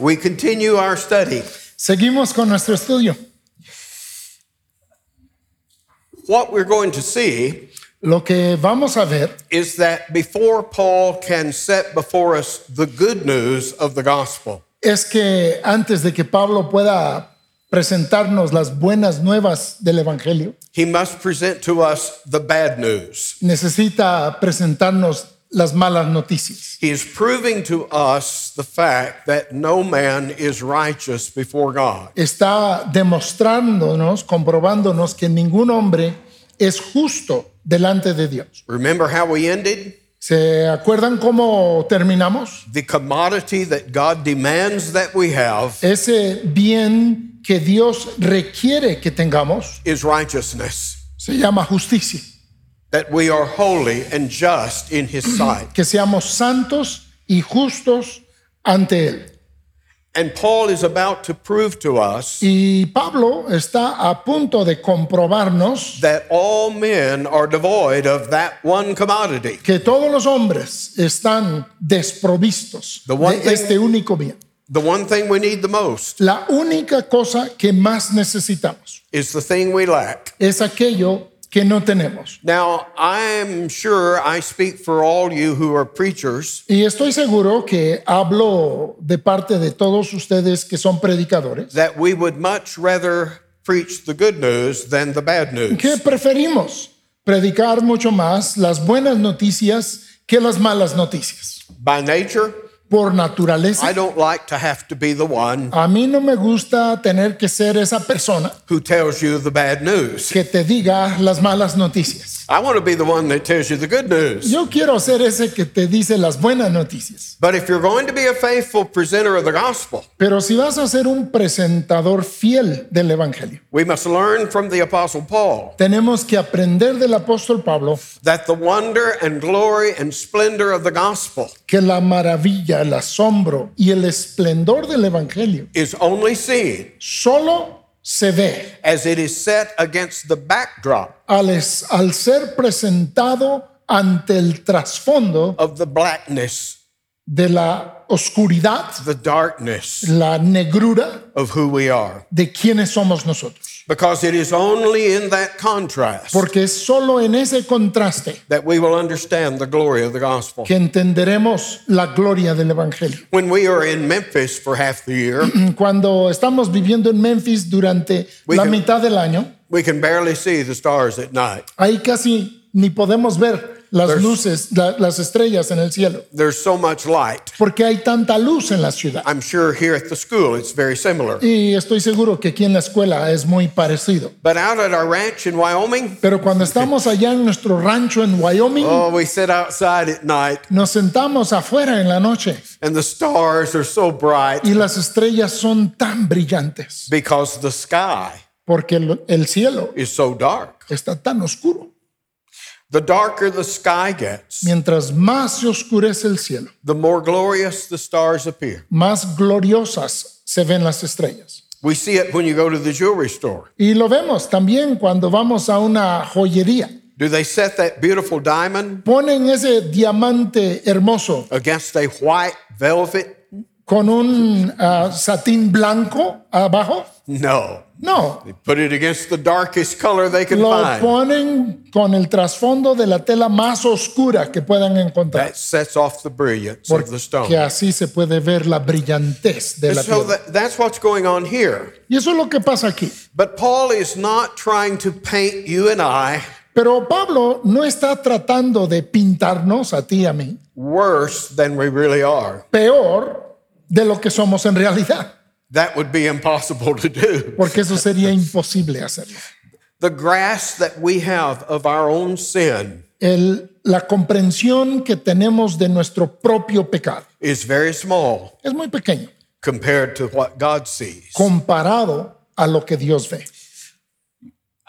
We continue our study. Seguimos con nuestro estudio. What we're going to see Lo que vamos a ver is that before Paul can set before us the good news of the gospel, es que antes de que Pablo pueda presentarnos las buenas nuevas del Evangelio, he must present to us the bad news. necesita presentarnos las malas noticias. He is proving to us the fact that no man is righteous before God. Está demostrándonos, comprobándonos que ningún hombre es justo delante de Dios. Remember how we ended? ¿Se acuerdan cómo terminamos? The commodity that God demands that we have Ese bien que Dios requiere que tengamos is righteousness, se llama justicia. That we are holy and just in His sight. Que seamos santos y justos ante Él. And Paul is about to prove to us Y Pablo está a punto de comprobarnos that all men are devoid of that one commodity. que todos los hombres están desprovistos The one de thing- este único bien. The one thing we need the most La única cosa que más necesitamos is the thing we lack. es aquello que no tenemos. Now, I'm sure I speak for all you who are preachers Y estoy seguro que hablo de parte de todos ustedes que son predicadores, that we would much rather preach the good news than the bad news. que preferimos predicar mucho más las buenas noticias que las malas noticias. By nature, Por naturaleza, I don't like to have to be the one a mí no me gusta tener que ser esa persona who tells you the bad news. que te diga las malas noticias. I want to be the one that tells you the good news. Yo quiero ser ese que te dice las buenas noticias. But if you're going to be a faithful presenter of the gospel, Pero si vas a ser un presentador fiel del Evangelio, we must learn from the Apostle Paul tenemos que aprender del apóstol Pablo that the wonder and glory and splendor of the gospel que la maravilla, el asombro y el esplendor del Evangelio is only seen solo se ve as it is set against the backdrop al, es- al ser presentado ante el trasfondo of the blackness, de la oscuridad, the darkness la negrura of who we are. de quiénes somos nosotros. Because it is only in that contrast Porque es solo en ese contraste that we will understand the glory of the gospel. que entenderemos la gloria del Evangelio. When we are in Memphis for half the year, Cuando estamos viviendo en Memphis durante We la can- mitad del año, we can barely see the stars at night. ahí casi ni podemos ver las There's- luces, la- las estrellas en el cielo, There's so much light. porque hay tanta luz en la ciudad. I'm sure here at the school it's very similar. Y estoy seguro que aquí en la escuela es muy parecido. But out at our ranch in Wyoming, Pero cuando estamos allá en nuestro rancho en Wyoming, oh, we sit outside at night nos sentamos afuera en la noche and the stars are so bright y las estrellas son tan brillantes, because the sky porque el, el cielo is so dark. está tan oscuro. The darker the sky gets, Mientras más se oscurece el cielo, the more glorious the stars appear. más gloriosas se ven las estrellas. We see it when you go to the jewelry store. Y lo vemos también cuando vamos a una joyería. Do they set that beautiful diamond Ponen ese diamante hermoso against a white velvet? Con un ah, satín blanco abajo. No. No, They put it against the darkest color they can lo find. ponen con el trasfondo de la tela más oscura que puedan encontrar. That sets off the brilliance of the stone. Porque así se puede ver la brillantez de And la so piedra. that, that's what's going on here. Y eso es lo que pasa aquí. But Paul is not trying to paint you and I Pero Pablo no está tratando de pintarnos a ti y a mí worse than we really are. peor de lo que somos en realidad, That would be impossible to do. porque eso sería imposible hacerlo. The grasp that we have of our own sin El- la comprensión que tenemos de nuestro propio pecado is very small es muy pequeño compared to what God sees. comparado a lo que Dios ve.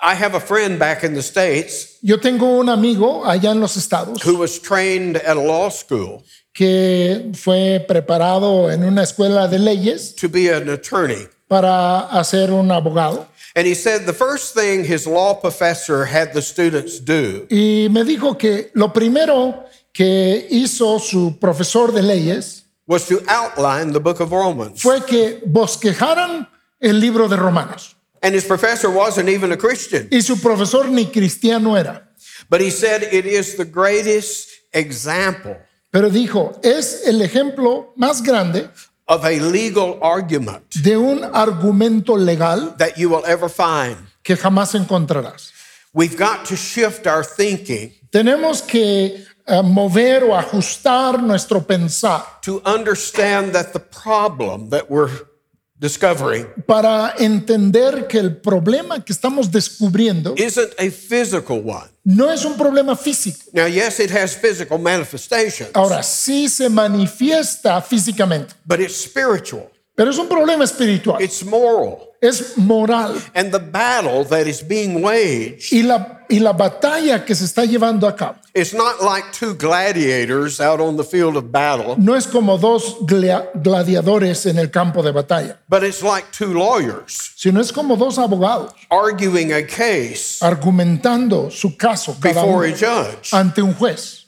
I have a friend back in the States Yo tengo un amigo allá en los estados who was trained at a law school que fue preparado en una escuela de leyes to be an attorney. para hacer un abogado. And he said the first thing his law professor had the students do Y me dijo que lo primero que hizo su profesor de leyes was to outline the book of Romans. fue que bosquejaran el libro de Romanos. And his professor wasn't even a Christian, Y su profesor ni cristiano era. but he said it is the greatest example Pero dijo, es el ejemplo más grande of a legal argument de un argumento legal that you will ever find. que jamás encontrarás. We've got to shift our thinking Tenemos que eh, mover o ajustar nuestro pensar to understand that the problem that we're discovering para entender que el problema que estamos descubriendo isn't a physical one. no es un problema físico. Now, yes, it has physical manifestations, Ahora sí se manifiesta físicamente, but it's spiritual, pero es un problema espiritual, it's moral. es moral. And the battle that is being waged Y la, y la batalla que se está llevando a cabo is not like two gladiators out on the field of battle, no es como dos gladiadores en el campo de batalla, but it's like two lawyers sino es como dos abogados arguing a case argumentando su caso cada before uno a judge. ante un juez.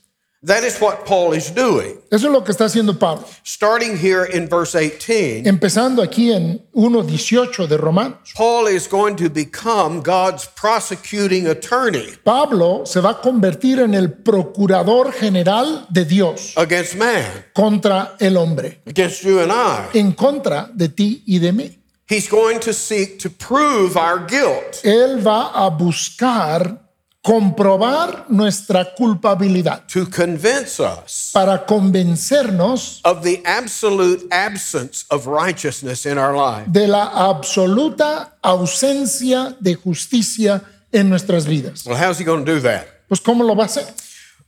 That is what Paul is doing. Eso es lo que está haciendo Pablo. Starting here in verse 18, Empezando aquí en 1.18 de Romanos. Paul is going to become God's prosecuting attorney Pablo se va a convertir en el procurador general de Dios against man, contra el hombre, against you and I. en contra de ti y de mí. He's going to seek to prove our guilt. Él va a buscar comprobar nuestra culpabilidad to convince us para convencernos of the absolute absence of righteousness in our life. de la absoluta ausencia de justicia en nuestras vidas. Well, how's he going to do that? Pues ¿cómo lo va a hacer?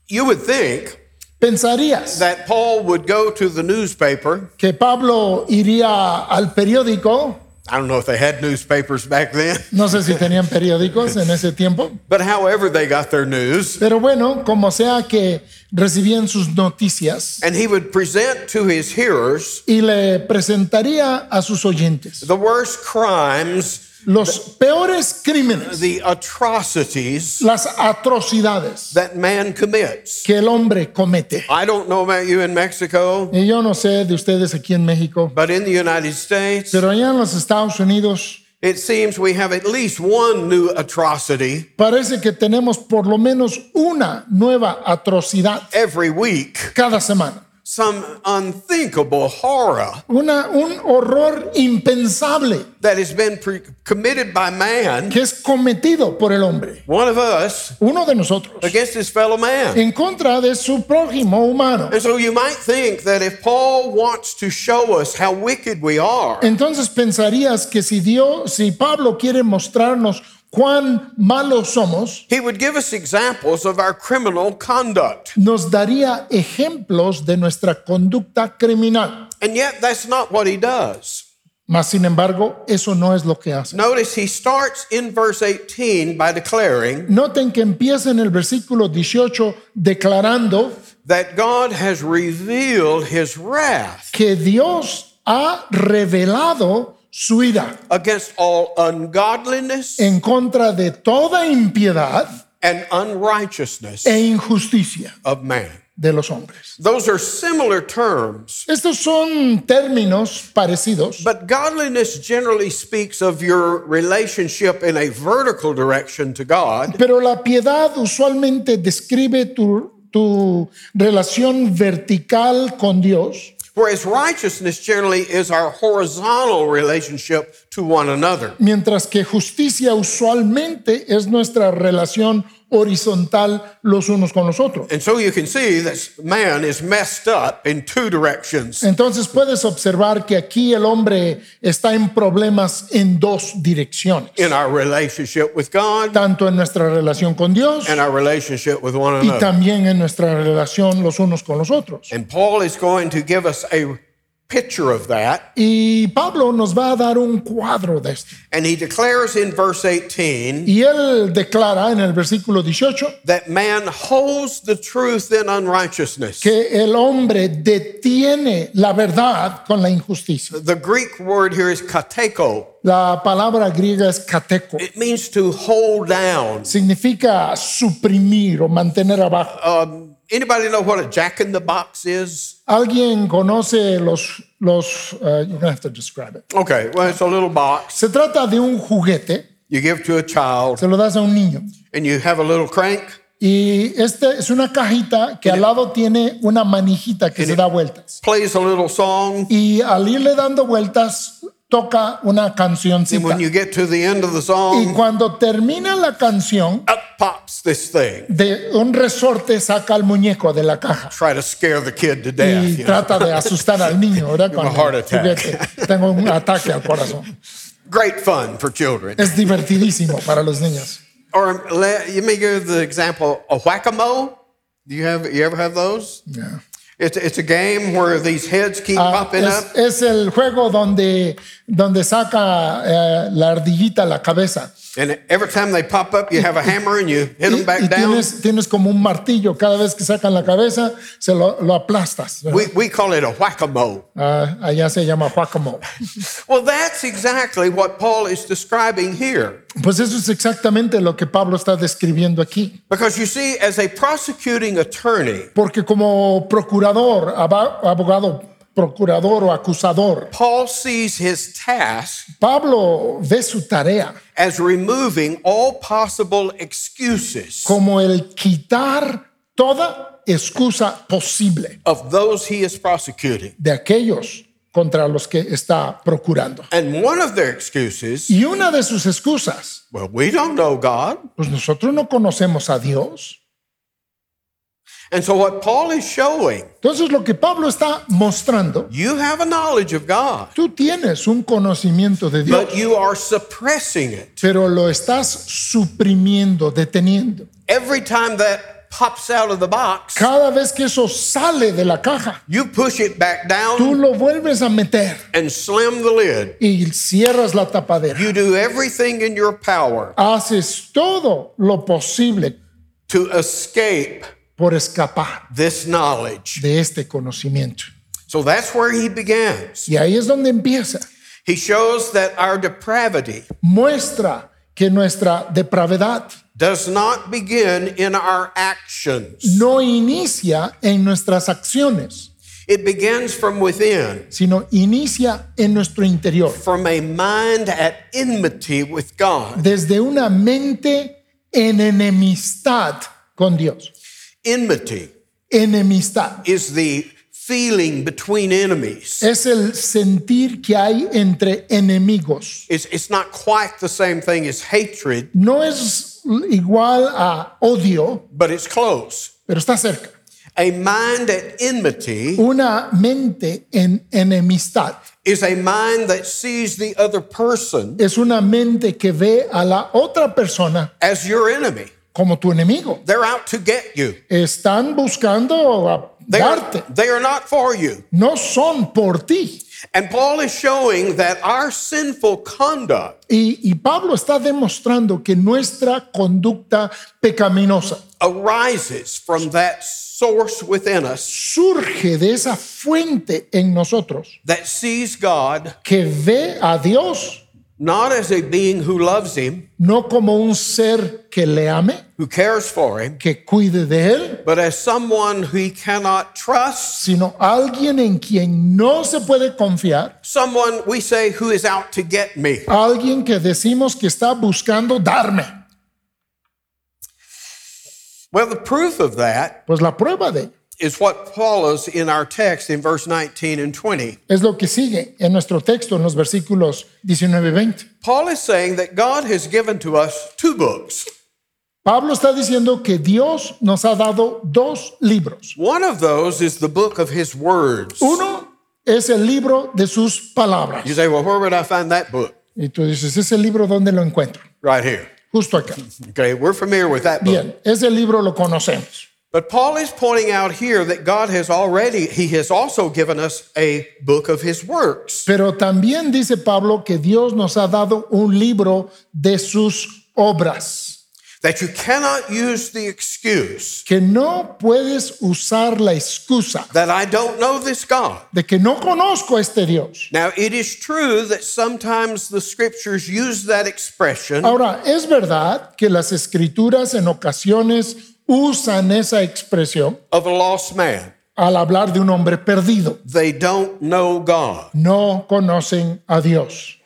You would think Pensarías that Paul would go to the newspaper. que Pablo iría al periódico, I don't know if they had newspapers back then, no sé si tenían periódicos en ese tiempo, but however they got their news, pero bueno, como sea que recibían sus noticias and he would present to his hearers y le presentaría a sus oyentes. the worst crimes, los peores crímenes, the atrocities las atrocidades that man commits. que el hombre comete. I don't know about you in Mexico, Y yo no sé de ustedes aquí en México, but in the United States, pero allá en los Estados Unidos it seems we have at least one new atrocity parece que tenemos por lo menos una nueva atrocidad every week. cada semana. Some unthinkable horror Una, un horror impensable that has been pre- committed by man, que es cometido por el hombre, one of us, uno de nosotros, against his fellow man. en contra de su prójimo humano. And so you might think that if Paul wants to show us how wicked we are, Entonces pensarías que si Dios, si Pablo quiere mostrarnos cuán malos somos, he would give us examples of our criminal conduct. nos daría ejemplos de nuestra conducta criminal. And yet, that's not what he does. Mas sin embargo, eso no es lo que hace. Notice he starts in verse 18 by declaring Noten que empieza en el versículo 18 declarando that God has revealed his wrath que Dios ha revelado su ira against all ungodliness en contra de toda impiedad and unrighteousness e injusticia of man. de los hombres. Those are similar terms, Estos son términos parecidos, but godliness generally speaks of your relationship in a vertical direction to God, pero la piedad usualmente describe tu, tu relación vertical con Dios, whereas righteousness generally is our horizontal relationship to one another. mientras que justicia usualmente es nuestra relación horizontal los unos con los otros. And so you can see that man is messed up in two directions. Entonces puedes observar que aquí el hombre está en problemas en dos direcciones, in our relationship with God tanto en nuestra relación con Dios and our relationship with one y another. también en nuestra relación los unos con los otros. And Paul is going to give us a picture of that. Y Pablo nos va a dar un cuadro de esto. And he declares in verse 18 Y él declara en el versículo 18 that man holds the truth in unrighteousness. que el hombre detiene la verdad con la injusticia. The Greek word here is kateko. La palabra griega es kateco. It means to hold down, Significa suprimir o mantener abajo. um, anybody know what a jack in the box is? ¿Alguien conoce los, los uh, you're gonna have to describe it. Okay, well, it's a little box Se trata de un juguete, you give to a child, se lo das a un niño. and you have a little crank, Y este es una cajita que al lado tiene una manijita que se da vueltas. plays a little song, Y al irle dando vueltas, toca una and cancioncita. when you get to the end of the Y song, cuando termina la canción, up pops this thing. de un resorte saca al muñeco de la caja. Try to scare the kid to death. Y you know. trata de asustar al niño, ¿verdad? Tengo un ataque al corazón. Great fun for children. Es divertidísimo para los niños. Or let, you may give the example a whack-a-mole. Do you have you ever have those? Yeah. It's, it's a game where these heads keep Ah, popping es, up. es el juego donde, donde saca eh, la ardillita la cabeza. And every time they pop up, you have a hammer and you hit them back y down. tienes, tienes como un martillo. Cada vez que sacan la cabeza, se lo, lo aplastas. We, we call it a whack-a-mole. Ah, allá se llama guacamole. Well, that's exactly what Paul is describing here. Pues eso es exactamente lo que Pablo está describiendo aquí. Because you see, as a prosecuting attorney, Porque como procurador, abogado, procurador o acusador, Paul sees his task Pablo ve su tarea as removing all possible excuses como el quitar toda excusa posible of those he is prosecuting. de aquellos contra los que está procurando. And one of their excuses, Y una de sus excusas, well, we don't know God. pues nosotros no conocemos a Dios. And so what Paul is showing, Entonces lo que Pablo está mostrando, you have a knowledge of God, tú tienes un conocimiento de Dios, but you are suppressing it. pero lo estás suprimiendo, deteniendo. Every time that pops out of the box, Cada vez que eso sale de la caja, you push it back tú down lo vuelves a meter and slam the lid. y cierras la tapadera. You do everything in your power Haces todo lo posible to escape por escapar this knowledge. de este conocimiento. So that's where he begins. Y ahí es donde empieza. He shows that our depravity Muestra que nuestra depravedad does not begin in our actions. no inicia en nuestras acciones, It begins from within, sino inicia en nuestro interior, from a mind at enmity with God. desde una mente en enemistad con Dios. Enmity Enemistad is the feeling between enemies. es el sentir que hay entre enemigos. It's, it's not quite the same thing as hatred, No es igual a odio, but it's close. pero está cerca. A mind at enmity Una mente en enemistad is a mind that sees the other person es una mente que ve a la otra persona as your enemy. como tu enemigo. They're out to get you. Están buscando a They are, darte. they are not for you. No son por ti. And Paul is showing that our sinful conduct Y, y Pablo está demostrando que nuestra conducta pecaminosa arises from that source within us surge de esa fuente en nosotros that sees God que ve a Dios not as a being who loves him, no como un ser que le ame, who cares for him, que cuide de él, but as someone who he cannot trust, sino alguien en quien no se puede confiar, someone we say who is out to get me. alguien que decimos que está buscando darme. Well, the proof of that Pues la prueba de is what follows in our text in verse 19 and 20. es lo que sigue en nuestro texto en los versículos 19 y 20. Paul is saying that God has given to us two books. Pablo está diciendo que Dios nos ha dado dos libros. One of those is the book of his words. Uno es el libro de sus palabras. You say, well, where would I find that book? Y tú dices, ese libro dónde lo encuentro? Right here. Justo acá. Okay, we're familiar with that book. Bien, ese libro lo conocemos. But Paul is pointing out here that God has already, he has also given us a book of his works. Pero también dice Pablo que Dios nos ha dado un libro de sus obras. That you cannot use the excuse Que no puedes usar la excusa that I don't know this God. de que no conozco a este Dios. Now, it is true that sometimes the scriptures use that expression Ahora, es verdad que las escrituras en ocasiones usan esa expresión of a lost man. al hablar de un hombre perdido. They don't know God. No conocen a Dios.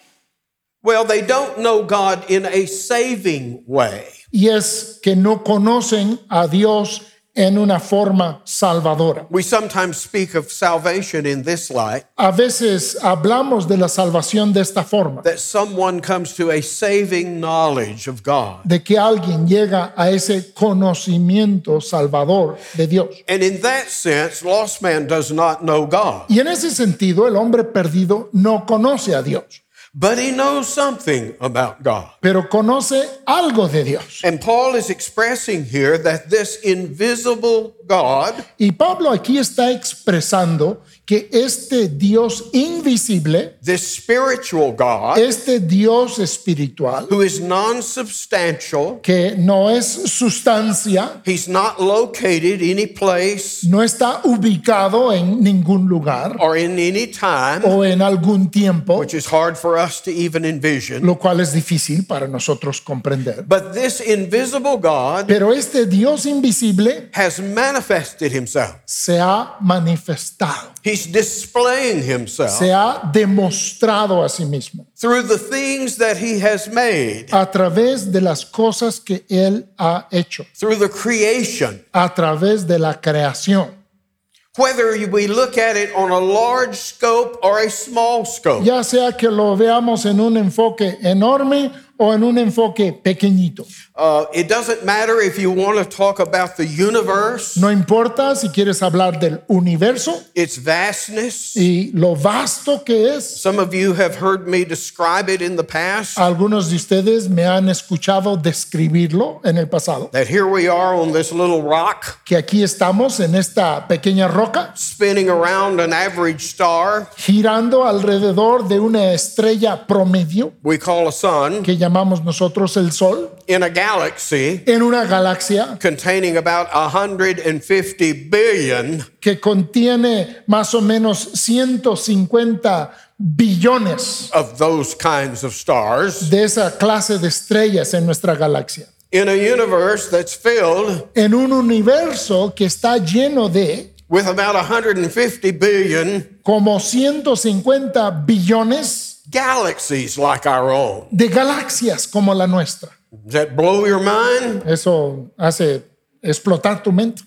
Well, they don't know God in a saving way. Y es que no conocen a Dios en una forma salvadora. We sometimes speak of salvation in this light A veces hablamos de la salvación de esta forma, that someone comes to a saving knowledge of God. de que alguien llega a ese conocimiento salvador de Dios. And in that sense, lost man does not know God, Y en ese sentido, el hombre perdido no conoce a Dios, but he knows something about God. pero conoce algo de Dios. And Paul is expressing here that this invisible God Y Pablo aquí está expresando que este Dios invisible, this spiritual God este Dios espiritual, who is non substantial, que no es sustancia, he's not located any place no está ubicado en ningún lugar or in any time, o en algún tiempo, which is hard for us to even envision. lo cual es difícil para nosotros comprender. But this invisible God Pero este Dios invisible has manifested himself. se ha manifestado, He's displaying himself se ha demostrado a sí mismo through the things that he has made, a través de las cosas que Él ha hecho, through the creation. a través de la creación. Whether we look at it on a large scope or a small scope, ya sea que lo veamos en un enfoque enorme o en un enfoque pequeñito. uh, it doesn't matter if you want to talk about the universe, No importa si quieres hablar del universo its vastness. y lo vasto que es. Some of you have heard me describe it in the past. Algunos de ustedes me han escuchado describirlo en el pasado, That here we are on this little rock, que aquí estamos en esta pequeña roca, spinning around an average star girando alrededor de una estrella promedio we call a sun que llamamos nosotros el Sol, in a galaxy en una galaxia containing about 150 billion que contiene más o menos 150 billones of those kinds of stars de esa clase de estrellas en nuestra galaxia. in a universe that's filled En un universo que está lleno de with about 150 billion como 150 billones galaxies like our own. de galaxias como la nuestra. Does that blow your mind? Eso hace explotar tu mente.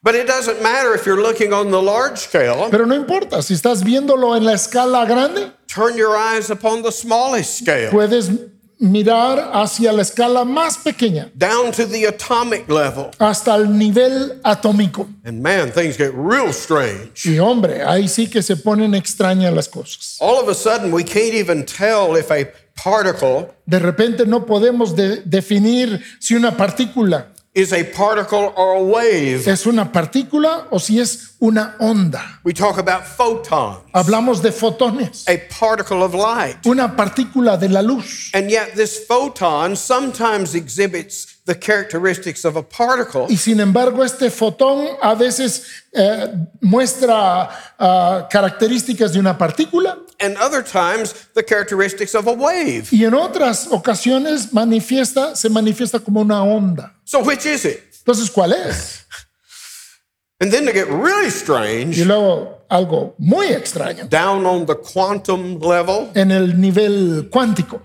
But it doesn't matter if you're looking on the large scale. Pero no importa, si estás viéndolo en la escala grande, Turn your eyes upon the smallest scale, puedes mirar hacia la escala más pequeña, down to the atomic level. hasta el nivel atómico. And man, things get real strange. Y hombre, ahí sí que se ponen extrañas las cosas. All of a sudden, we can't even tell if a particle De repente no podemos de- definir si una partícula is a particle or a wave. es una partícula o si es una onda. We talk about photons, Hablamos de fotones, a particle of light. una partícula de la luz. And yet, this photon sometimes exhibits the characteristics of a particle, Y sin embargo, este fotón a veces eh, muestra ah, características de una partícula and other times the characteristics of a wave. y en otras ocasiones manifiesta, se manifiesta como una onda. So, which is it? Entonces, ¿cuál es? And then to get really strange, Y luego algo muy extraño. down on the quantum level, En el nivel cuántico,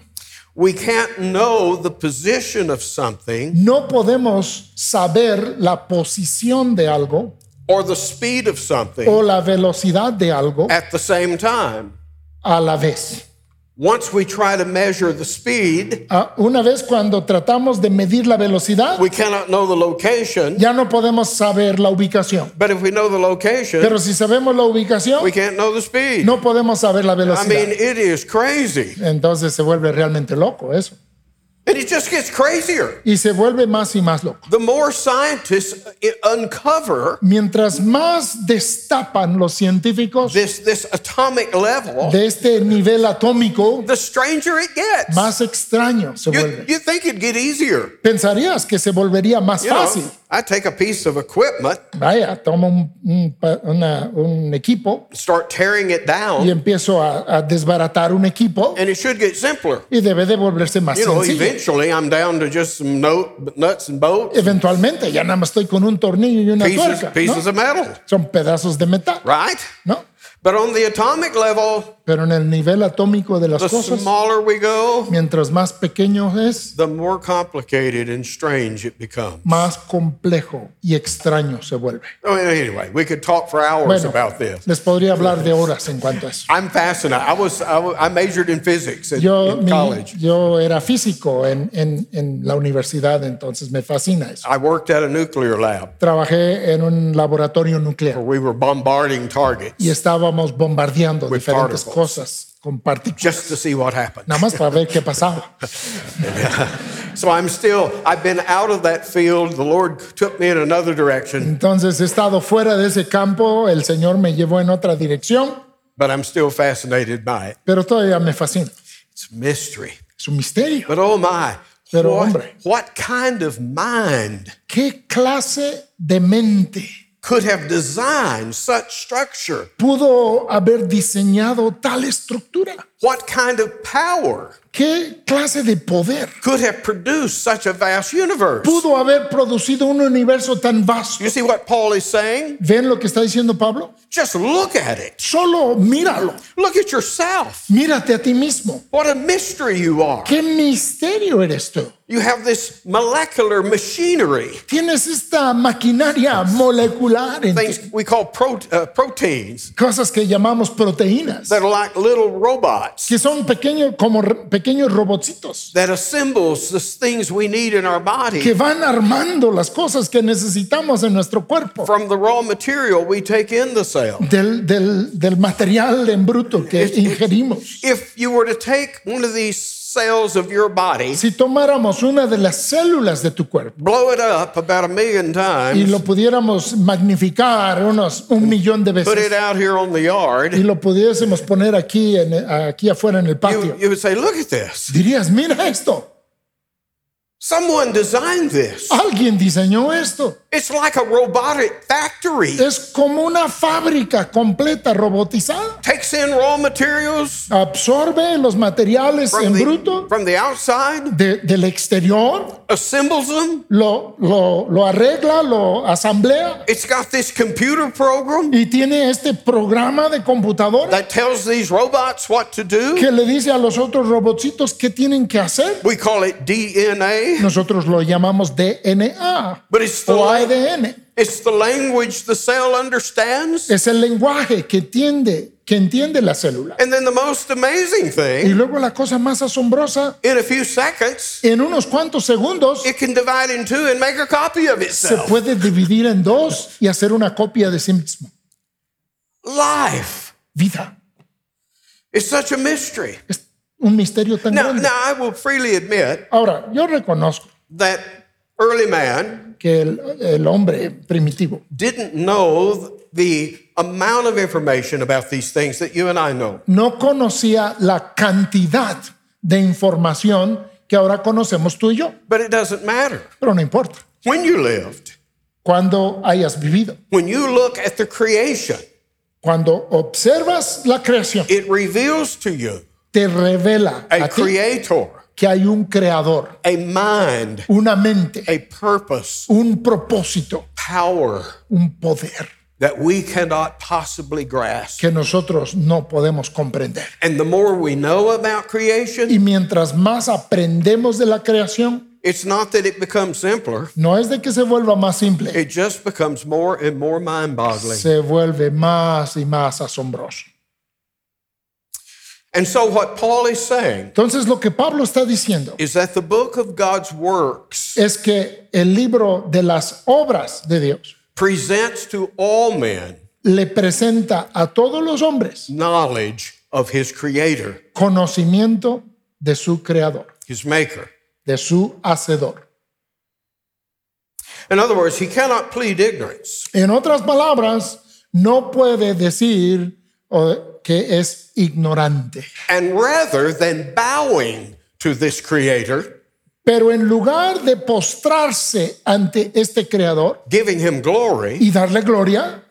we can't know the position of something no podemos saber la posición de algo or the speed of something o la velocidad de algo at the same time. A la vez. Once we try to measure the speed, Ah, Una vez cuando tratamos de medir la velocidad, we cannot know the location. ya no podemos saber la ubicación. But if we know the location, Pero si sabemos la ubicación, we can't know the speed. no podemos saber la I mean, velocidad. it is crazy. Entonces se vuelve realmente loco eso. And it just gets crazier. Y se vuelve más y más loco. The more scientists uncover Mientras más destapan los científicos this, this atomic level, de este nivel atómico, the stranger it gets. más extraño se You, vuelve. you think it'd get easier. Pensarías que se volvería más You know, fácil. I take a piece of equipment, Vaya, tomo un, un una- un equipo start tearing it down. y empiezo a, a desbaratar un equipo and it should get simpler. y debe de volverse más You know, sencillo. eventually I'm down to just some note, nuts and bolts, Eventualmente ya nada más estoy con un tornillo y una pieces, tuerca. ¿no? pieces of metal, Son pedazos de metal, right? ¿no? But on the atomic level, Pero en el nivel atómico de las the cosas, smaller we go, mientras más pequeño es, the more complicated and strange it becomes. más complejo y extraño se vuelve. Mean, anyway, we could talk for hours Bueno, about this. les podría hablar de horas en cuanto a eso. I'm fascinated. I was I, majored in physics at, Yo, in mi- college. yo era físico en, en, en la universidad, entonces me fascina eso. I worked at a nuclear lab Trabajé en un laboratorio nuclear where we were bombarding targets y estábamos bombardeando diferentes particles. Cosas con partículas, just to see what happened. nada más para ver qué pasaba. So I'm still I've been out of that field. The Lord took me in another direction, Entonces he estado fuera de ese campo, el Señor me llevó en otra dirección, but I'm still fascinated by it. pero todavía me fascina. It's mystery. Es un misterio. But oh my, Pero, what, hombre. what kind of mind ¿Qué clase de mente could have designed such structure? pudo haber diseñado tal estructura? What kind of power ¿Qué clase de poder could have produced such a vast universe? pudo haber producido un universo tan vasto? You see what Paul is saying? ¿Ven lo que está diciendo Pablo? Just look at it. Solo míralo. Look at yourself. Mírate a ti mismo. What a mystery you are. ¿Qué misterio eres tú? You have this molecular machinery, Tienes esta maquinaria molecular en ti, things we call pro- uh, proteins cosas que llamamos proteínas, that are like little robots que son pequeños como re- pequeños robotcitos that assembles the things we need in our body que van armando las cosas que necesitamos en nuestro cuerpo from the raw material we take in the cell. del, del, del material en bruto que ingerimos. If you were to take one of these cells of your body, Si tomáramos una de las células de tu cuerpo blow it up about a million y times, lo pudiéramos magnificar unos un millón de put it veces out here on the yard, y lo pudiésemos poner aquí, en, aquí afuera en el you, patio, you would say, Look at this. dirías, mira esto, Someone designed this. alguien diseñó esto. It's like a robotic factory. Es como una fábrica completa robotizada. Takes in raw materials Absorbe los materiales from en the, bruto from the outside, de- del exterior, assembles them. lo, lo, lo arregla, lo asamblea It's got this computer program y tiene este programa de computadora that tells these robots what to do. que le dice a los otros robotcitos qué tienen que hacer. We call it DNA, Nosotros lo llamamos DNA but it's the, o ADN. it's the language the cell understands. Es el lenguaje que entiende, que entiende la célula. And then the most amazing Y thing, luego la cosa más asombrosa, in a few seconds, en unos cuantos segundos it can divide in two and make a copy of se itself. puede dividir en dos y hacer una copia de sí mismo. Life. Vida. It's such a mystery. Es un misterio tan Now, grande. now I will freely admit Ahora, yo reconozco that early man que el, el hombre primitivo didn't know the amount of information about these things that you and I know. no conocía la cantidad de información que ahora conocemos tú y yo, But it doesn't matter. pero no importa. When you lived, Cuando hayas vivido, when you look at the creation, cuando observas la creación, it reveals to you te revela a a ti creator, que hay un creador, a mind, una mente, a purpose, un propósito, power un poder that we cannot possibly grasp. que nosotros no podemos comprender. And the more we know about creation, Y mientras más aprendemos de la creación, it's not that it becomes simpler, no es de que se vuelva más simple, it just becomes more and more mind boggling. se vuelve más y más asombroso. And so, what Paul is saying Entonces lo que Pablo está diciendo is that the book of God's works es que el libro de las obras de Dios presents to all men le presenta a todos los hombres knowledge of his creator, conocimiento de su creador, his maker. de su hacedor. In other words, he cannot plead ignorance. En otras palabras, no puede decir o, que es ignorante. And rather than bowing to this creator, Pero en lugar de postrarse ante este creador giving him glory, y darle gloria,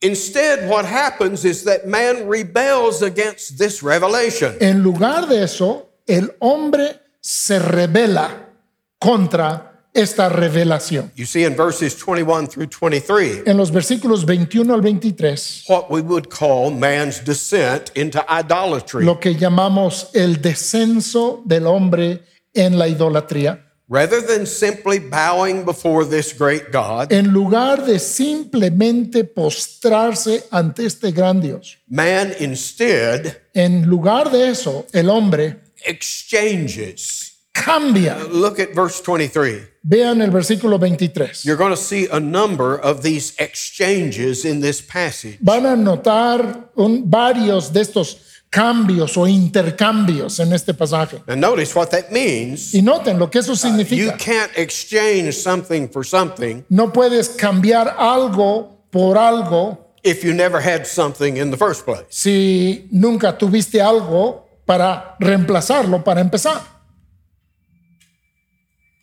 instead, what happens is that man rebels against this revelation. en lugar de eso, el hombre se revela contra esta revelación. You see in verses 21 through 23 En los versículos 21 al 23, what we would call man's descent into idolatry. lo que llamamos el descenso del hombre en la idolatría. Rather than simply bowing before this great God, En lugar de simplemente postrarse ante este gran Dios, man instead en lugar de eso, el hombre exchanges. cambia. Look at verse 23. Vean el versículo 23. You're going to see a number of these exchanges in this passage. Van a notar un- varios de estos cambios o intercambios en este pasaje. And notice what that means. Y noten lo que eso You significa. can't exchange something for something No puedes cambiar algo por algo if you never had something in the first place. si nunca tuviste algo para reemplazarlo, para empezar.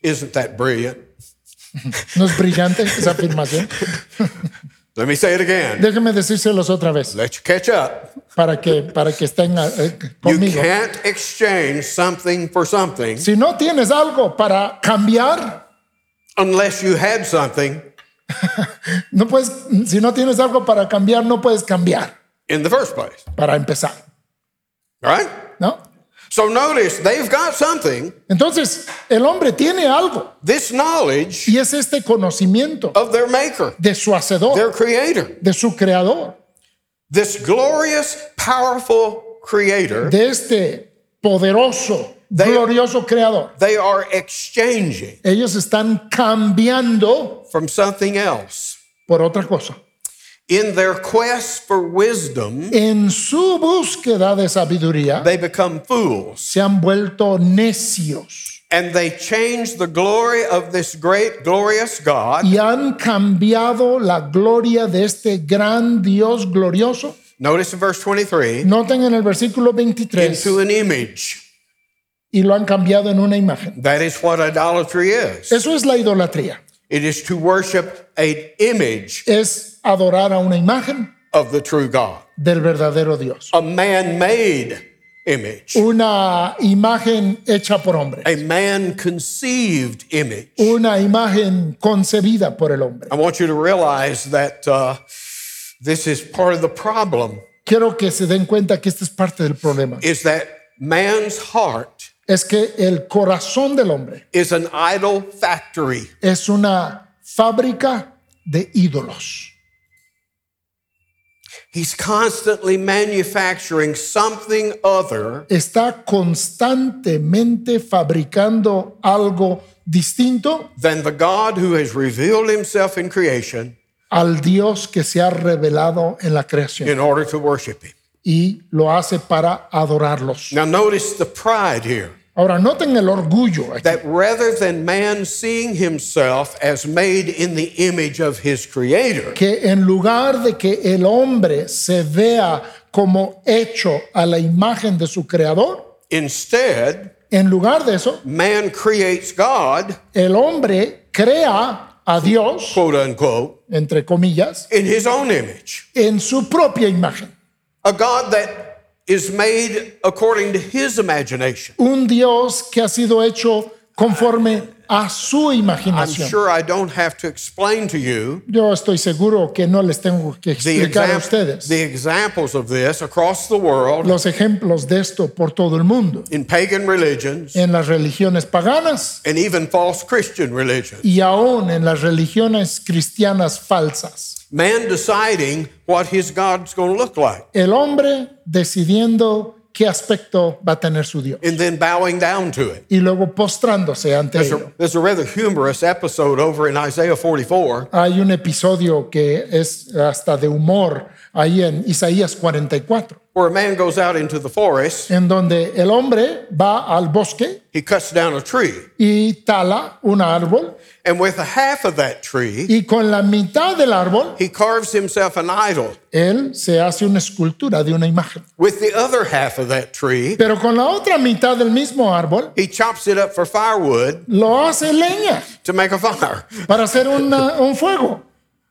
Isn't that brilliant? ¿No es brillante esa afirmación? Let me say it again. Déjenme decírselos otra vez Let you catch up. para que, para que estén eh, You conmigo. can't exchange something for something Si no tienes algo para cambiar, unless you had something no puedes, si no tienes algo para cambiar, no puedes cambiar in the first place. para empezar, Right? ¿no? So notice they've got something, Entonces, el hombre tiene algo this knowledge y es este conocimiento of their maker, de su hacedor, their creator, de su creador, this glorious, powerful creator. de este poderoso, They- glorioso creador. They are exchanging Ellos están cambiando from something else. por otra cosa. In their quest for wisdom, En su búsqueda de sabiduría, they become fools se han vuelto necios and they change the glory of this great, glorious God. y han cambiado la gloria de este gran Dios glorioso. Notice in verse 23 Noten en el versículo 23 into an image. y lo han cambiado en una imagen. That is what idolatry is. Eso es la idolatría. It is to worship an image Es adorar a una imagen of the true God, del verdadero Dios. a man made image, Una imagen hecha por hombre. a man conceived image. Una imagen concebida por el hombre. I want you to realize that uh, this is part of the problem Quiero que se den cuenta que esta es parte del problema. is that man's heart Es que el corazón del hombre is an idol factory. es una fábrica de ídolos. He's constantly manufacturing something other Está constantemente fabricando algo distinto than the God who has revealed himself in creation al Dios que se ha revelado en la creación in order to worship him. y lo hace para adorarlos. Now, notice the pride here. Ahora, noten el orgullo aquí. that rather than man seeing himself as made in the image of his creator, que en lugar de que el hombre se vea como hecho a la imagen de su creador, instead, en lugar de eso, man creates God, el hombre crea a Dios, quote unquote, entre comillas, in his own image. en su propia imagen. A God that is made according to his imagination. Un Dios que ha sido hecho conforme a su imaginación. I'm sure I don't have to explain to you Yo estoy seguro que no les tengo que the, explicar a ustedes the examples of this across the world los ejemplos de esto por todo el mundo, in pagan religions en las religiones paganas and even false Christian religions. y aún en las religiones cristianas falsas. Man deciding what his God's going to look like El hombre decidiendo qué aspecto va a tener su Dios and then bowing down to it. y luego postrándose ante There's ello. a, there's a rather humorous episode over in Isaiah 44 Hay un episodio que es hasta de humor ahí en Isaías 44, where a man goes out into the forest, en donde el hombre va al bosque he cuts down a tree, y tala un árbol and with a half of that tree, y con la mitad del árbol he carves himself an idol. él se hace una escultura de una imagen. With the other half of that tree, Pero con la otra mitad del mismo árbol he chops it up for firewood lo hace leña to make a fire. para hacer una- un fuego.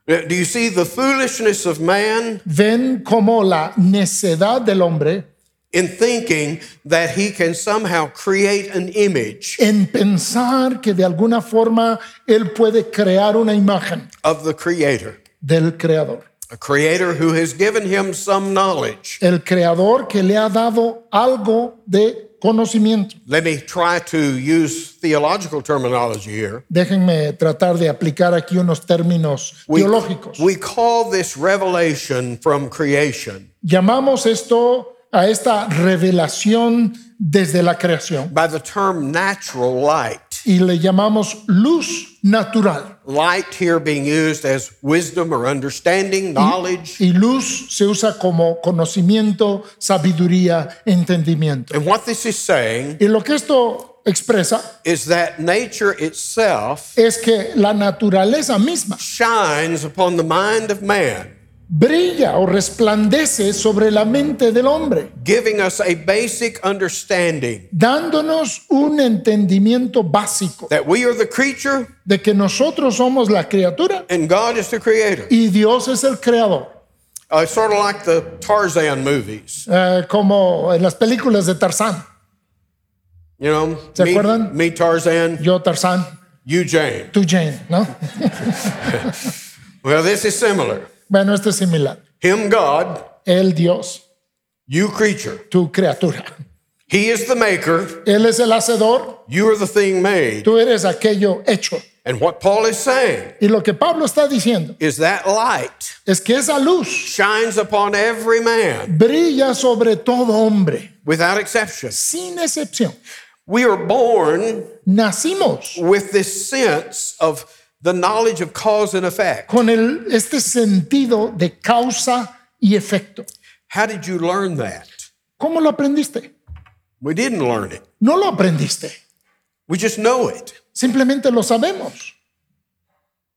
Uh, do you see the foolishness of man Ven como la necedad del hombre in thinking that he can somehow create an image en pensar que de alguna forma él puede crear una imagen of the Creator? del creador. A Creator who has given him some knowledge. El creador que le ha dado algo de conocimiento. Let me try to use theological terminology here. Déjenme tratar de aplicar aquí unos términos We, teológicos. we call this revelation from creation Llamamos esto a esta revelación desde la creación by the term natural light. y le llamamos luz natural. Light here being used as wisdom or understanding, knowledge. Y luz se usa como conocimiento, sabiduría, entendimiento. And what this is saying Y lo que esto expresa is that nature itself es que la naturaleza misma shines upon the mind of man, brilla o resplandece sobre la mente del hombre, giving us a basic understanding dándonos un entendimiento básico that we are the creature de que nosotros somos la criatura and God is the creator. y Dios es el creador. Uh, sort of like the Tarzan movies. Eh, como en las películas de Tarzán. You know, ¿Se me, acuerdan? me Tarzan, Yo Tarzán, you Jane. tú Jane, ¿no? Well, this is similar. Bueno, esto es similar. Him, God, El Dios, you creature. tu criatura. He is the maker, Él es el hacedor, you are the thing made. tú eres aquello hecho. And what Paul is saying Y lo que Pablo está diciendo is that light es que esa luz shines upon every man brilla sobre todo hombre, without exception. sin excepción. We are born Nacimos with this sense of the knowledge of cause and effect. con el, este sentido de causa y efecto. How did you learn that? ¿Cómo lo aprendiste? We didn't learn it. No lo aprendiste, We just know it. simplemente lo sabemos.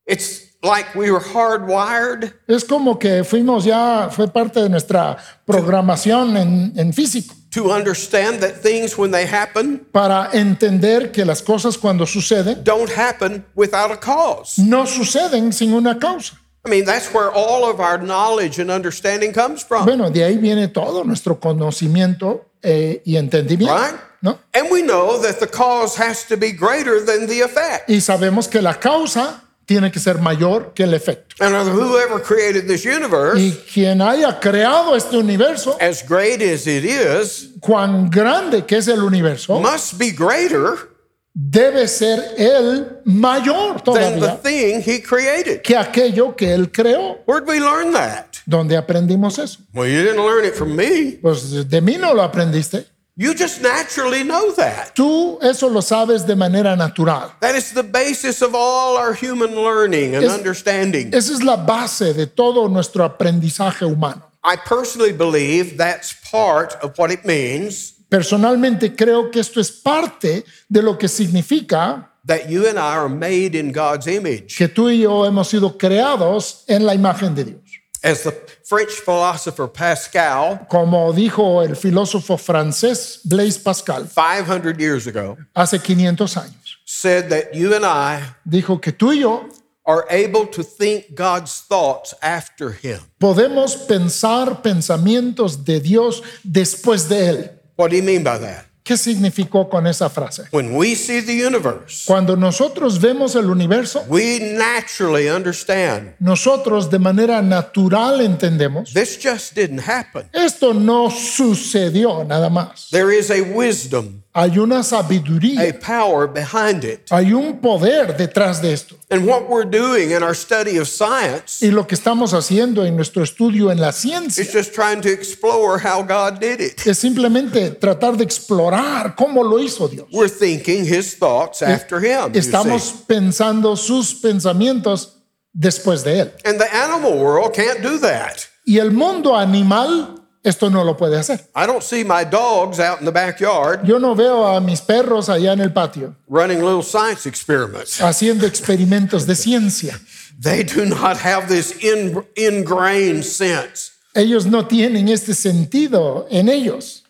It's like we were hardwired Es como que fuimos ya, fue parte de nuestra programación en, en físico, to understand that things, when they happen, para entender que las cosas cuando suceden don't happen without a cause. no suceden sin una causa. I mean, that's where all of our knowledge and understanding comes from. Bueno, de ahí viene todo nuestro conocimiento eh, y entendimiento, Right? ¿no? And we know that the cause has to be greater than the effect. Y sabemos que la causa tiene que ser mayor que el efecto. And whoever created this universe, Y quien haya creado este universo, as great as it is, cuán grande que es el universo, must be greater debe ser el mayor than the todavía thing he created. que aquello que él creó. Where'd we learn that? ¿Dónde aprendimos eso? Well, you didn't learn it from me. Pues de mí no lo aprendiste. You just naturally know that. Tú eso lo sabes de manera natural. That is the basis of all our human learning and Es- understanding. Esa es la base de todo nuestro aprendizaje humano. I personally believe that's part of what it means Personalmente creo que esto es parte de lo que significa that you and I are made in God's image. que tú y yo hemos sido creados en la imagen de Dios. As the French philosopher Pascal, Como dijo el filósofo francés Blaise Pascal 500 years ago, hace 500 años, said that you and I dijo que tú y yo are able to think God's thoughts after Him. podemos pensar pensamientos de Dios después de Él. What do you mean by that? ¿Qué significó con esa frase? When we see the universe, Cuando nosotros vemos el universo, we naturally understand nosotros de manera natural entendemos, this just didn't happen. esto no sucedió nada más. There is a wisdom, Hay una sabiduría, a power behind it. hay un poder detrás de esto. And what we're doing in our study of science Y lo que estamos haciendo en nuestro estudio en la ciencia is just trying to explore how God did it. es simplemente tratar de explorar cómo lo hizo Dios. We're thinking His thoughts after Him. Estamos pensando sus pensamientos después de Él. And the animal world can't do that. Y el mundo animal esto no lo puede hacer. I don't see my dogs out in the backyard Yo no veo a mis perros allá en el patio running little science experiments. haciendo experimentos de ciencia. They do not have this in, ingrained sense. Ellos no tienen este sentido en ellos.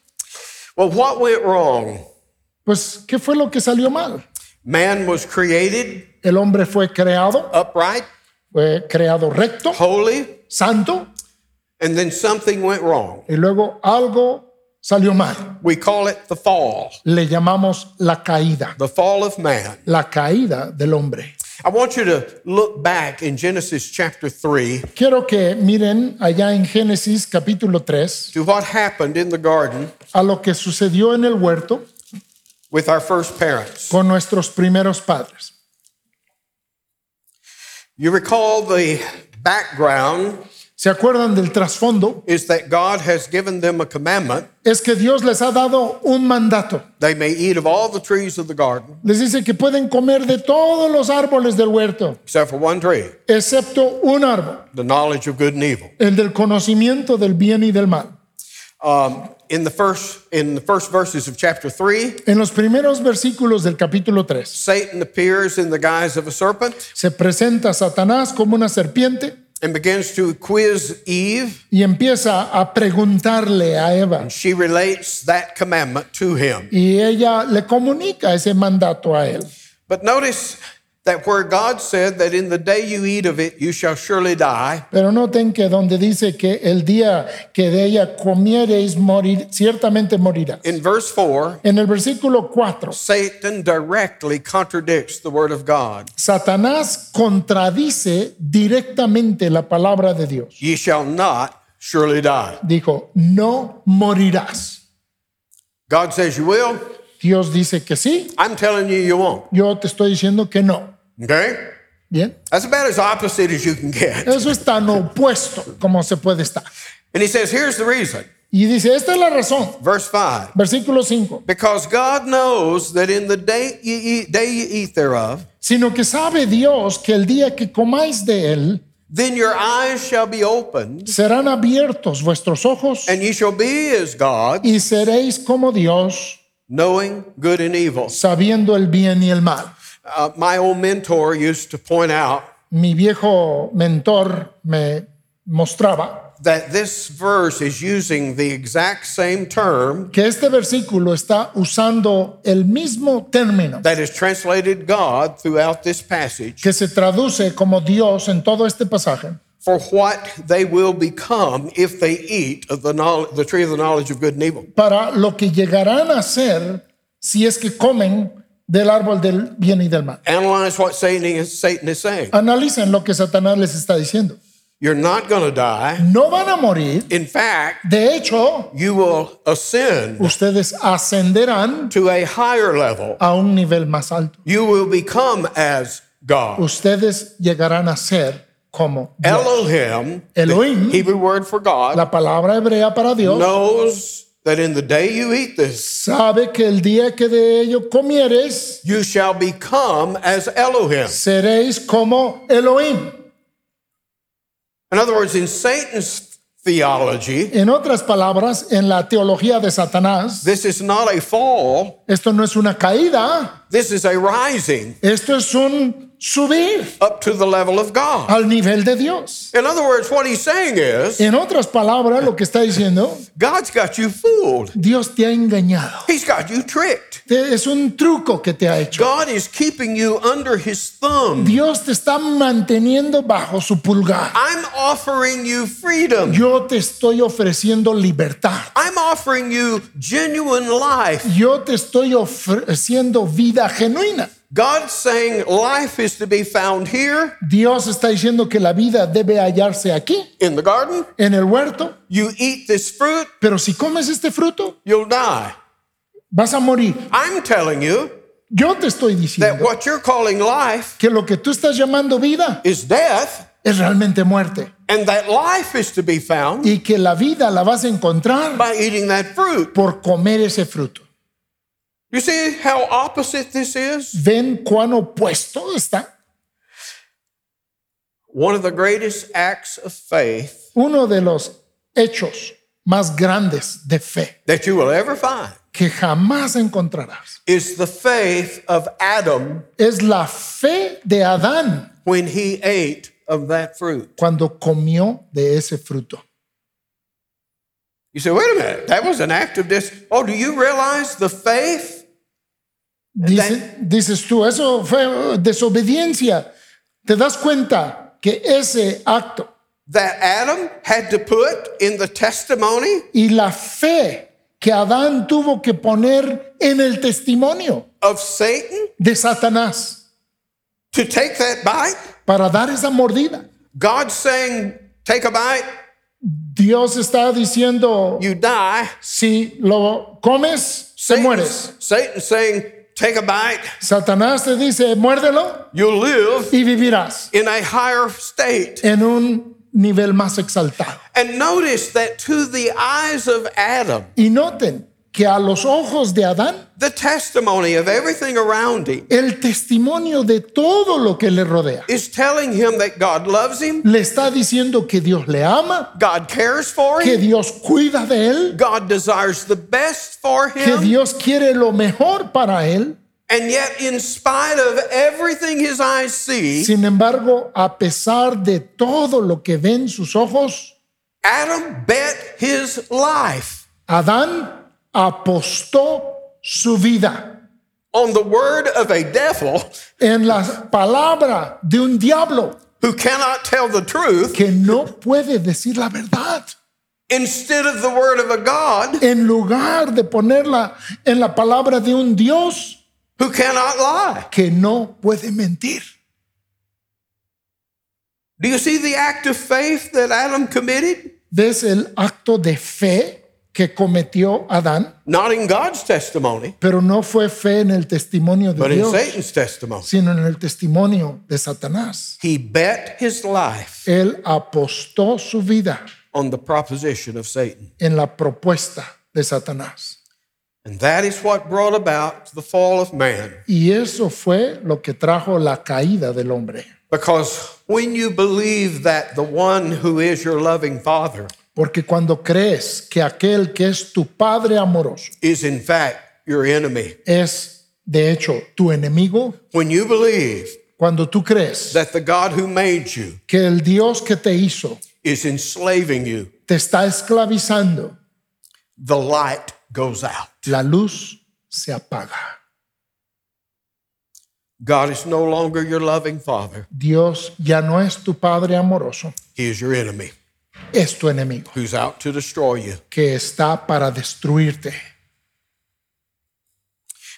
Well, what went wrong? Pues, ¿qué fue lo que salió mal? Man was created El hombre fue creado, upright, fue creado recto, holy, santo, and then something went wrong. y luego algo salió mal. We call it the fall, Le llamamos la caída, the fall of man. la caída del hombre. I want you to look back in Genesis chapter 3 Quiero que miren allá en Génesis capítulo 3 to what happened in the garden a lo que sucedió en el huerto with our first parents. con nuestros primeros padres. You recall the background ¿Se acuerdan del trasfondo? is that God has given them a commandment. Es que Dios les ha dado un mandato. They may eat of all the trees of the garden Les dice que pueden comer de todos los árboles del huerto, except for one tree, excepto un árbol, the knowledge of good and evil. el del conocimiento del bien y del mal. Um, in the first in the first verses of chapter 3, En los primeros versículos del capítulo 3 Satan appears in the guise of a serpent se presenta Satanás como una serpiente and begins to quiz Eve. y empieza a preguntarle a Eva She relates that commandment to him. y ella le comunica ese mandato a él. But notice that where God said that in the day you eat of it, you shall surely die, Pero noten que donde dice que el día que de ella comiereis morir, ciertamente morirá. in verse 4, En el versículo 4, Satan directly contradicts the word of God. Satanás contradice directamente la palabra de Dios. Ye shall not surely die. Dijo, no morirás. God says you will. Dios dice que sí, I'm telling you, you won't. yo te estoy diciendo que no. Okay? Bien, That's about as opposite as you can get. eso es tan opuesto como se puede estar. And he says, here's the reason. Y dice, esta es la razón. Verse 5. Versículo 5. Because God knows that in the day you eat, day you eat thereof, Sino que sabe Dios que el día que comáis de él, then your eyes shall be opened, serán abiertos vuestros ojos and ye shall be as God, y seréis como Dios, knowing good and evil. sabiendo el bien y el mal. Uh, my old mentor used to point out Mi viejo mentor me mostraba that this verse is using the exact same term que este versículo está usando el mismo término that is translated God throughout this passage que se traduce como Dios en todo este pasaje for what they will become if they eat of the, the tree of the knowledge of good and evil. para lo que llegarán a ser si es que comen del árbol del bien y del mal. Analyze what Satan is, Satan is saying. Analicen lo que Satanás les está diciendo. You're not going to die. No van a morir. In fact, De hecho, you will ascend ustedes ascenderán to a higher level. a un nivel más alto. You will become as God. Ustedes llegarán a ser como Dios. Elohim, Elohim. the Hebrew word for God, La palabra hebrea para Dios knows that in the day you eat this, sabe que el día que de ello comieres, you shall become as Elohim. seréis como Elohim. In other words, in Satan's theology, En otras palabras, en la teología de Satanás, this is not a fall, esto no es una caída, this is a rising esto es un subir up to the level of God. al nivel de Dios. In other words, what he's saying is, En otras palabras, lo que está diciendo, God's got you fooled. Dios te ha engañado. He's got you tricked. Es un truco que te ha hecho. God is keeping you under his thumb. Dios te está manteniendo bajo su pulgar. I'm offering you freedom. Yo te estoy ofreciendo libertad. I'm offering you genuine life. Yo te estoy ofreciendo vida genuina. God's saying life is to be found here Dios está diciendo que la vida debe hallarse aquí, in the garden. en el huerto, You eat this fruit, pero si comes este fruto, you'll die. vas a morir. I'm telling you Yo te estoy that diciendo what you're calling life que lo que tú estás llamando vida is death, es realmente muerte and that life is to be found y que la vida la vas a encontrar by eating that fruit. por comer ese fruto. You see how opposite this is? ¿Ven cuán opuesto está? One of the greatest acts of faith Uno de los hechos más grandes de fe that you will ever find que jamás encontrarás. is the faith of Adam Es la fe de Adán when he ate of that fruit. cuando comió de ese fruto. You say, wait a minute, that was an act of dis. Oh, do you realize the faith? Dice- dices tú, eso fue desobediencia. ¿Te das cuenta que ese acto that Adam had to put in the testimony y la fe que Adán tuvo que poner en el testimonio of Satan de Satanás to take that bite? para dar esa mordida? God saying, take a bite, Dios está diciendo, you die. si lo comes, Satan's, mueres. Satan saying, take a bite, Satanás te dice, muérdelo you'll live y vivirás in a higher state. en un nivel más exaltado. And notice that to the eyes of Adam, Y noten que a los ojos de Adán, the testimony of everything around him el testimonio de todo lo que le rodea is telling him that God loves him, le está diciendo que Dios le ama, God cares for que him, Dios cuida de él, God desires the best for que him. Dios quiere lo mejor para él. And yet, in spite of everything his eyes see, Sin embargo, a pesar de todo lo que ven sus ojos, Adam bet his life Adán apostó su vida on the word of a devil en la palabra de un diablo who cannot tell the truth que no puede decir la verdad. instead of the word of a God En lugar de ponerla en la palabra de un Dios who cannot lie. que no puede mentir. Do you see the act of faith that Adam committed? ¿Ves el acto de fe que cometió Adán? Not in God's testimony, Pero no fue fe en el testimonio de but in Dios, Satan's testimony. sino en el testimonio de Satanás. He bet his life Él apostó su vida on the proposition of Satan. en la propuesta de Satanás. And that is what brought about the fall of man. Y eso fue lo que trajo la caída del hombre. Because when you believe that the one who is your loving father Porque cuando crees que aquel que es tu Padre amoroso is in fact your enemy, es de hecho tu enemigo, when you believe cuando tú crees that the God who made you que el Dios que te hizo is enslaving you, te está esclavizando, the light goes out. la luz se apaga. God is no longer your loving father, Dios ya no es tu Padre amoroso, he is your enemy es tu enemigo who's out to destroy you. que está para destruirte.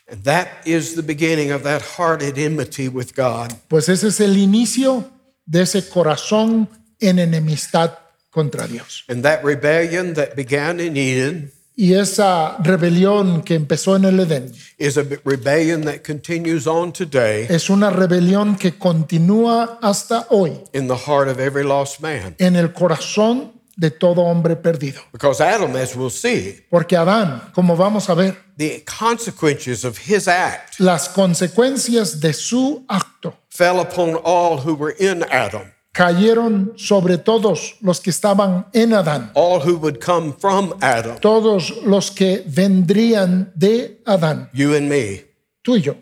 And that is the beginning of that hearted enmity with God. Pues ese es el inicio de ese corazón en enemistad contra Dios. And that rebellion that began in Eden Y esa rebelión que empezó en el Edén is a rebellion that continues on today es una rebelión que continúa hasta hoy in the heart of every lost man. en el corazón de todo hombre perdido. Because Adam, as we'll see, Porque Adán, como vamos a ver, the consequences of his act las consecuencias de su acto fell upon all who were in Adam, cayeron sobre todos los que estaban en Adán, all who would come from Adam, todos los que vendrían de Adán, you and me, tú y yo.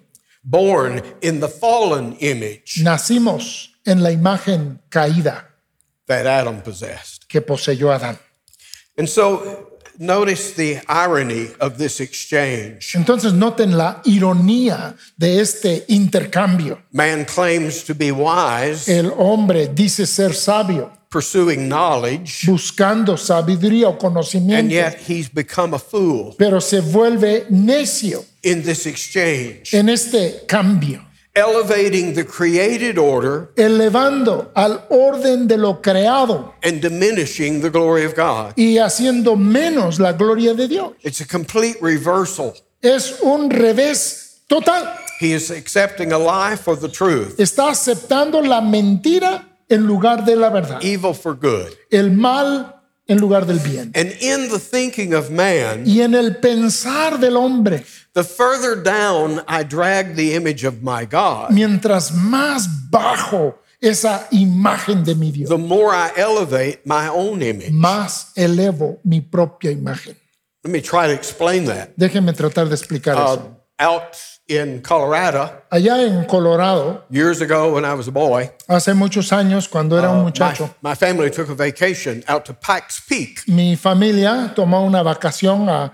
born in the fallen image Nacimos en la imagen caída that Adam possessed. que poseyó Adán. And so, notice the irony of this exchange. Entonces noten la ironía de este intercambio. Man claims to be wise, El hombre dice ser sabio, pursuing knowledge, buscando sabiduría o conocimiento. and yet he's become a fool pero se vuelve necio in this exchange, en este cambio, elevating the created order elevando al orden de lo creado and diminishing the glory of God. y haciendo menos la gloria de Dios. It's a complete reversal. Es un revés total. He is accepting a lie for the truth, Está aceptando la mentira en lugar de la verdad, evil for good. el mal en lugar del bien. And in the thinking of man, Y en el pensar del hombre, the further down I drag the image of my God, mientras más bajo esa imagen de mi Dios, the more I elevate my own image. más elevo mi propia imagen. Let me try to explain that. Déjenme tratar de explicar Uh, eso. out in Colorado, Allá en Colorado, years ago when I was a boy, hace muchos años, cuando era un my, muchacho, my family took a vacation out to Pikes Peak. mi familia tomó una vacación a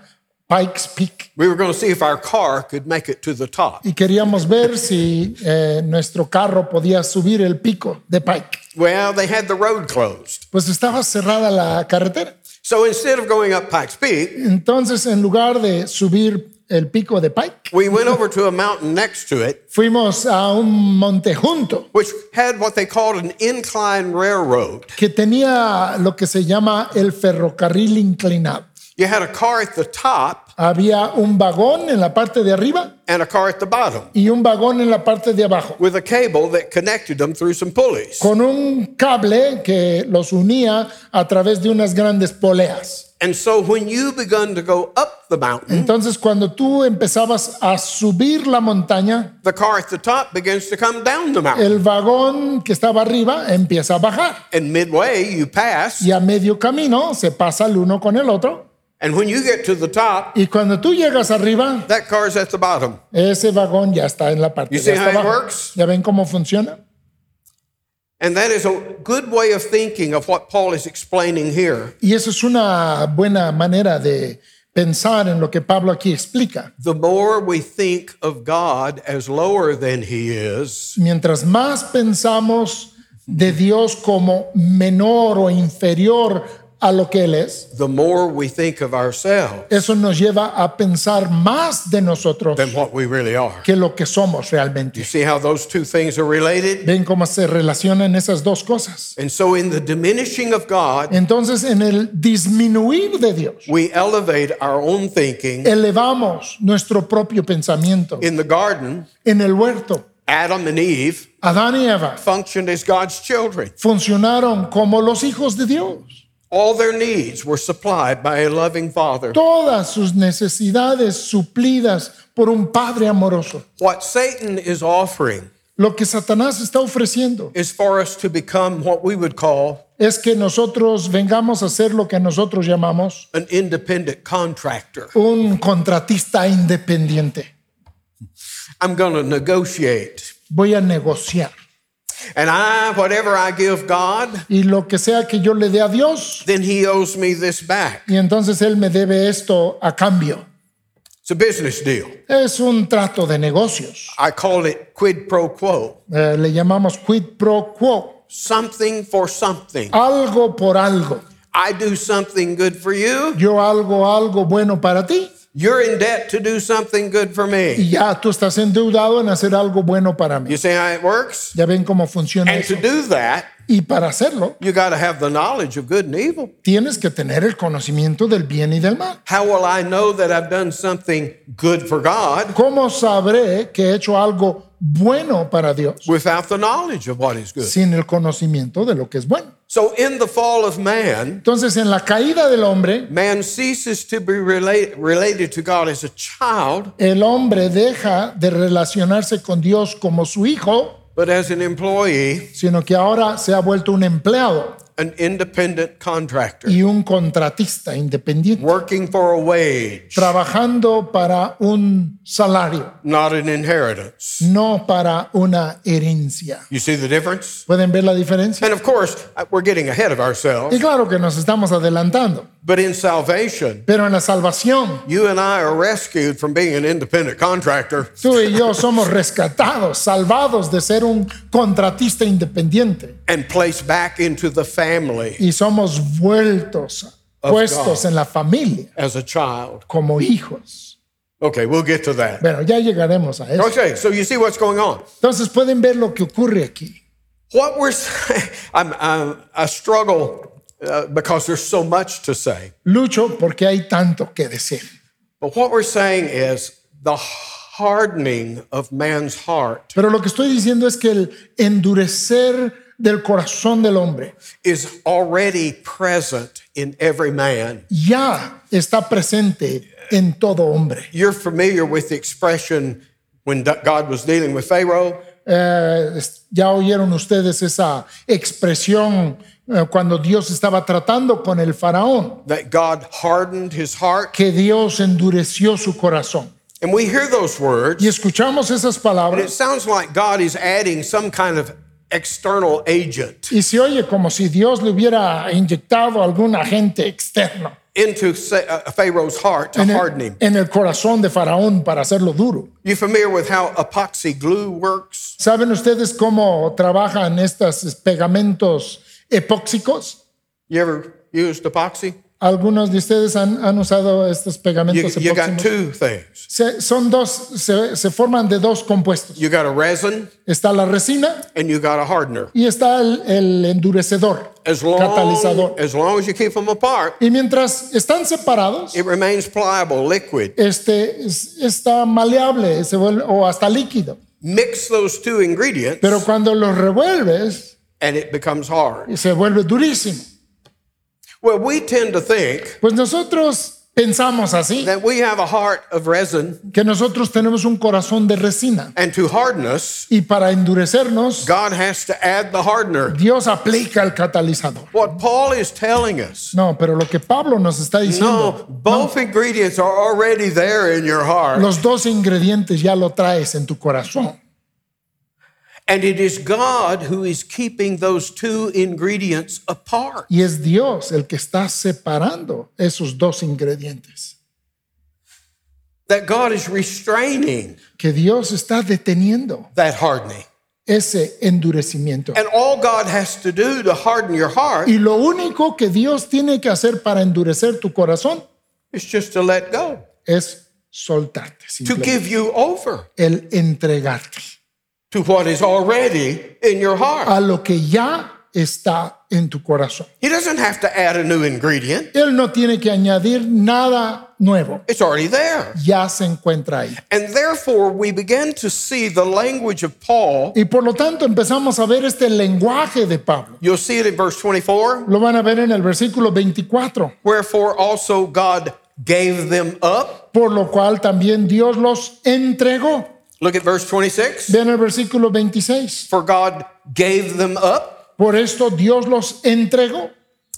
Pikes Peak We were going to see if our car could make it to the top. y queríamos ver si eh, nuestro carro podía subir el pico de Pike. Well, they had the road closed. Pues estaba cerrada la carretera. So instead of going up Pikes Peak, Entonces, en lugar de subir el pico de Pike, we went over to a mountain next to it, fuimos a un monte junto which had what they called an incline railroad. que tenía lo que se llama el ferrocarril inclinado. You had a car at the top Había un vagón en la parte de arriba and a car at the bottom y un vagón en la parte de abajo, with a cable that connected them through some pulleys. con un cable que los unía a través de unas grandes poleas. And so when you begun to go up the mountain, Entonces, cuando tú empezabas a subir la montaña, the car at the top begins to come down the mountain. el vagón que estaba arriba empieza a bajar And midway, you pass. y a medio camino se pasa el uno con el otro. And when you get to the top, Y cuando tú llegas arriba, that car's at the bottom. ese vagón ya está en la parte You de see hasta how it works? ¿Ya ven cómo funciona? And that is a good way of thinking of what Paul is explaining here. Y eso es una buena manera de pensar en lo que Pablo aquí explica. The more we think of God as lower than he is, Mientras más pensamos de Dios como menor o inferior a lo que Él es, the more we think of ourselves eso nos lleva a pensar más de nosotros than what we really are. que lo que somos You realmente. see how those two things are related? ¿Ven cómo se relacionan esas dos cosas? And so, in the diminishing of God, Entonces, en el disminuir de Dios, we elevate our own thinking. elevamos nuestro propio pensamiento. In the garden, En el huerto, Adam and Eve Adán y Eva functioned as God's children. funcionaron como los hijos de Dios. All their needs were supplied by a loving Father. Todas sus necesidades suplidas por un Padre amoroso. What Satan is offering Lo que Satanás está ofreciendo is for us to become what we would call es que nosotros vengamos a ser lo que nosotros llamamos an independent contractor. un contratista independiente. I'm going to negotiate. Voy a negociar. And I, whatever I give God, Y lo que sea que yo le dé a Dios, then He owes me this back. y entonces Él me debe esto a cambio. It's a business deal. Es un trato de negocios. I call it quid pro quo. Eh, le llamamos quid pro quo. Something for something. Algo por algo. I do something good for you. Yo algo, algo bueno para ti. You're in debt to do something good for me. Y ya tú estás endeudado en hacer algo bueno para mí. You see how it works? Ya ven cómo funciona And eso. to do that, Y para hacerlo, you got to have the knowledge of good and evil. tienes que tener el conocimiento del bien y del mal. How will I know that I've done something good for God ¿Cómo sabré que he hecho algo bueno para Dios without the knowledge of what is good? sin el conocimiento de lo que es bueno? So, in the fall of man, Entonces, en la caída del hombre, man ceases to be relate, related to God as a child, el hombre deja de relacionarse con Dios como su hijo, but as an employee, sino que ahora se ha vuelto un empleado an independent contractor, y un contratista independiente, working for a wage, trabajando para un salario, not an inheritance. no para una herencia. You see the difference? ¿Pueden ver la diferencia? And of course, we're getting ahead of Y ourselves, claro que nos estamos adelantando, but in salvation, pero en la salvación, you and I are rescued from being an independent contractor. tú y yo somos rescatados, salvados de ser un contratista independiente and placed back into the family y somos vueltos, puestos God. en la familia as a child. como hijos. Okay, we'll get to that. Bueno, ya llegaremos a eso. Okay, so you see what's going on. Entonces pueden ver lo que ocurre aquí. What we're saying, I'm, I'm, I struggle uh, because there's so much to say. Lucho porque hay tanto que decir. But what we're saying is the hardening of man's heart Pero lo que estoy diciendo es que el endurecer del corazón del hombre is already present in every man. ya está presente en todo hombre. You're familiar with the expression when God was dealing with Pharaoh, Eh, ya oyeron ustedes esa expresión cuando Dios estaba tratando con el faraón, that God hardened his heart. que Dios endureció su corazón. And we hear those words, Y escuchamos esas and it palabras sounds like God is adding some kind of external agent y se oye como si Dios le hubiera inyectado algún agente externo into uh, Pharaoh's heart to en harden el, him. en el corazón de faraón para hacerlo duro. You familiar with how epoxy glue works? ¿Saben ustedes cómo trabajan estos pegamentos epóxicos? You ever used epoxy? Algunos de ustedes han, han usado estos You, pegamentos you got epóxicos. two things. Se- son dos, se, se forman de dos compuestos. You got a resin Está la resina and you got a hardener. y está el, el endurecedor, As long, catalizador. as long as you keep them apart, Y mientras están separados, it remains pliable, liquid. este es- está maleable se vuelve, o hasta líquido. Mix those two ingredients Pero cuando los revuelves, and it becomes hard. se vuelve durísimo. Well, we tend to think Pues nosotros pensamos así, that we have a heart of resin, que nosotros tenemos un corazón de resina. and to harden us, Y para endurecernos, God has to add the hardener. Dios aplica el catalizador. What Paul is telling us No, pero lo que Pablo nos está no, diciendo, both ingredients are already there in your heart, los dos ingredientes ya lo traes en tu corazón. And it is God who is keeping those two ingredients apart. Y es Dios el que está separando esos dos ingredientes. That God is restraining Que Dios está deteniendo that hardening. ese endurecimiento. And all God has to do to harden your heart Y lo único que Dios tiene que hacer para endurecer tu corazón is just to let go, es soltarte, to give you over el entregarte to what is already in your heart. a lo que ya está en tu corazón. He doesn't have to add a new ingredient, Él no tiene que añadir nada nuevo, it's already there. ya se encuentra ahí. And therefore, we begin to see the language of Paul. Y por lo tanto empezamos a ver este lenguaje de Pablo. You'll see it in verse 24. Lo van a ver en el versículo 24. Wherefore also God gave them up. Por lo cual también Dios los entregó. Look at verse 26. Vean el versículo 26. For God gave them up. Por esto Dios los entregó.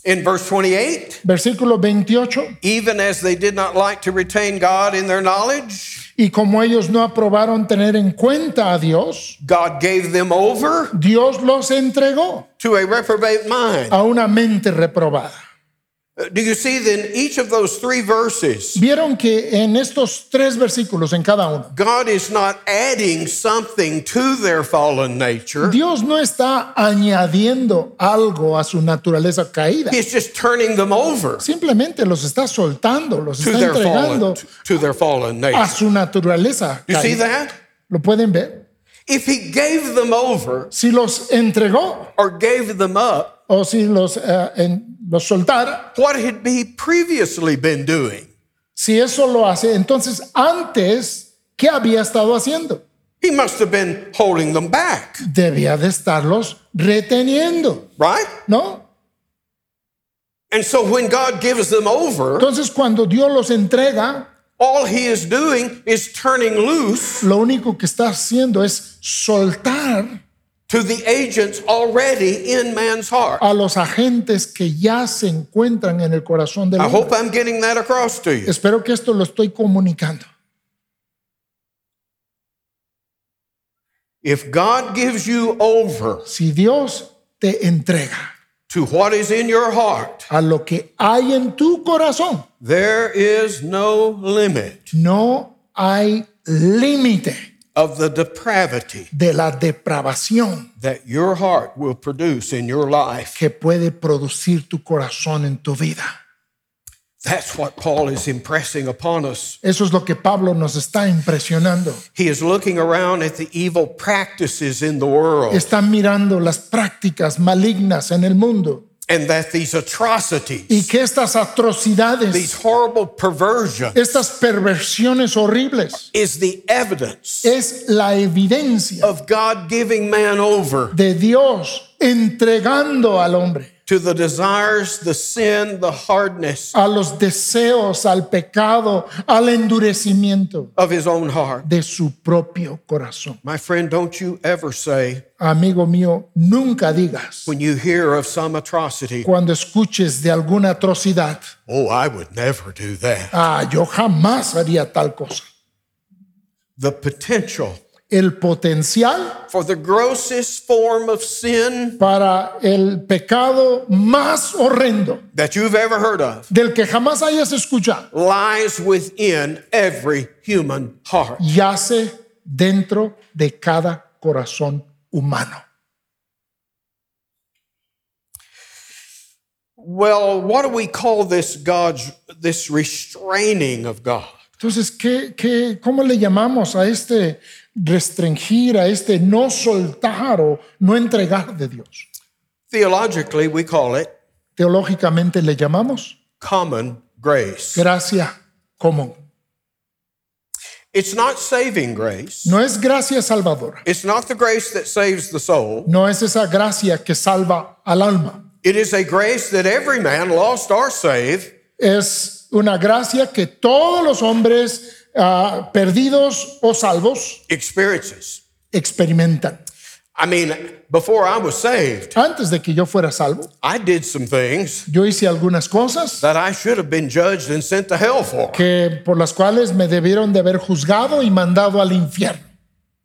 In verse 28, Versículo 28. even as they did not like to retain God in their knowledge, Y como ellos no aprobaron tener en cuenta a Dios, God gave them over Dios los entregó to a reprobate mind. a una mente reprobada. Uh, Do you see then each of those three verses? Vieron que en estos tres versículos, en cada uno, God is not adding something to their fallen nature. Dios no está añadiendo algo a su naturaleza caída. He's just turning them over Simplemente los está soltando, los to está their fallen entregando to their fallen a nature. su naturaleza You see caída. that? ¿Lo pueden ver? If he gave them over Si los entregó or gave them up, o si los, eh, en- los soltara, what had he previously been doing? si eso lo hace, entonces antes, ¿qué había estado haciendo? He must have been holding them back, Debía de estarlos reteniendo, right? ¿no? And so when God gives them over, Entonces cuando Dios los entrega, all he is doing is turning loose lo único que está haciendo es soltar to the agents already in man's heart. a los agentes que ya se encuentran en el corazón del I hombre. hope I'm getting that across to you. Espero que esto lo estoy comunicando. If God gives you over Si Dios te entrega to what is in your heart, a lo que hay en tu corazón, there is no limit no hay límite of the depravity de la depravación that your heart will produce in your life. que puede producir tu corazón en tu vida. That's what Paul is impressing upon us. Eso es lo que Pablo nos está impresionando. He is looking around at the evil practices in the world Está mirando las prácticas malignas en el mundo and that these y atrocities, que estas atrocidades, these horrible perversions, estas perversiones horribles, is the evidence es la evidencia of God giving man over de Dios entregando al hombre to the desires, the sin, the hardness a los deseos, al pecado, al endurecimiento of his own heart. de su propio corazón. My friend, don't you ever say, Amigo mío, nunca digas when you hear of some atrocity, cuando escuches de alguna atrocidad, oh, I would never do that. ah, yo jamás haría tal cosa. The potential El potencial for the grossest form of sin para el pecado más horrendo that you've ever heard of del que jamás hayas escuchado lies within every human heart. yace dentro de cada corazón humano. Well, what do we call this God's this restraining of God? Entonces, ¿qué, qué, ¿cómo le llamamos a este restringir, a este no soltar o no entregar de Dios? Theologically, we call it Teológicamente le llamamos common grace. gracia común. It's not saving grace. No es gracia salvadora, It's not the grace that saves the soul. no es esa gracia que salva al alma. It is a grace that every man, lost or saved, Es una gracia que todos los hombres ah, perdidos o salvos experiences. experimentan. I mean, before I was saved, Antes de que yo fuera salvo, I did some things yo hice algunas cosas that I should have been judged and sent to hell for. que por las cuales me debieron de haber juzgado y mandado al infierno.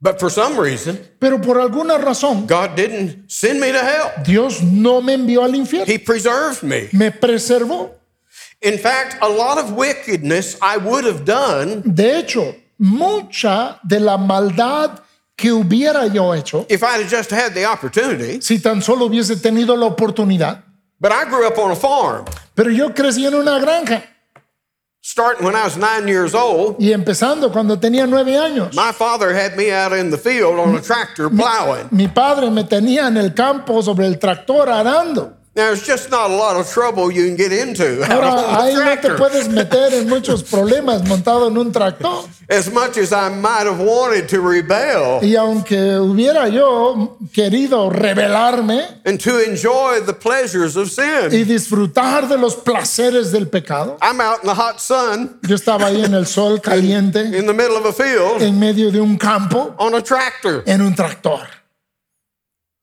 But for some reason, Pero por alguna razón, God didn't send me to hell. Dios no me envió al infierno, He preserved me. me preservó. In fact, a lot of wickedness I would have done De hecho, mucha de la maldad que hubiera yo hecho, if I'd have just had the opportunity. si tan solo hubiese tenido la oportunidad, But I grew up on a farm, pero yo crecí en una granja starting when I was nine years old. y empezando cuando tenía nueve años. My father had me out in the field on a tractor plowing. Mi padre me tenía en el campo sobre el tractor arando. There's just not a lot of trouble you can get into. Ahora, ahí no te puedes meter en muchos problemas montado en un tractor. As much as I might have wanted to rebel. Y aunque hubiera yo querido rebelarme and to enjoy the pleasures of sin, y disfrutar de los placeres del pecado, I'm out in the hot sun. Yo estaba ahí en el sol caliente, in the middle of a field. En medio de un campo, on a tractor. en un tractor.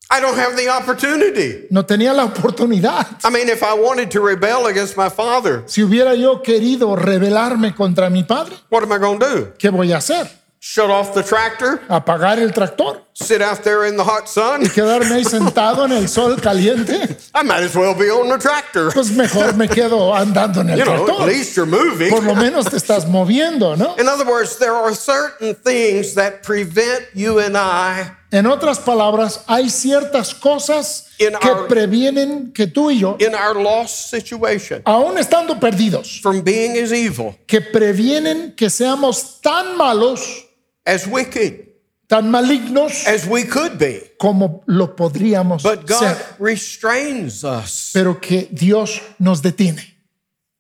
I don't have the opportunity. No tenía la oportunidad. I mean, if I wanted to rebel against my father, Si hubiera yo querido rebelarme contra mi padre, what am I going to do? ¿qué voy a hacer? Shut off the tractor? ¿Apagar el tractor? Sit out there in the hot sun? ¿Quedarme ahí sentado en el sol caliente? I might as well be on the tractor. Pues mejor me quedo andando en el You know, at tractor. least you're moving. Por lo menos te estás moviendo, ¿no? In other words, there are certain things that prevent you and I En otras palabras, hay ciertas cosas In que our- previenen que tú y yo, in our lost situation aún estando perdidos, from being as evil, que previenen que seamos tan malos, as wicked tan malignos as we could be. como lo podríamos But God ser, restrains us. pero que Dios nos detiene.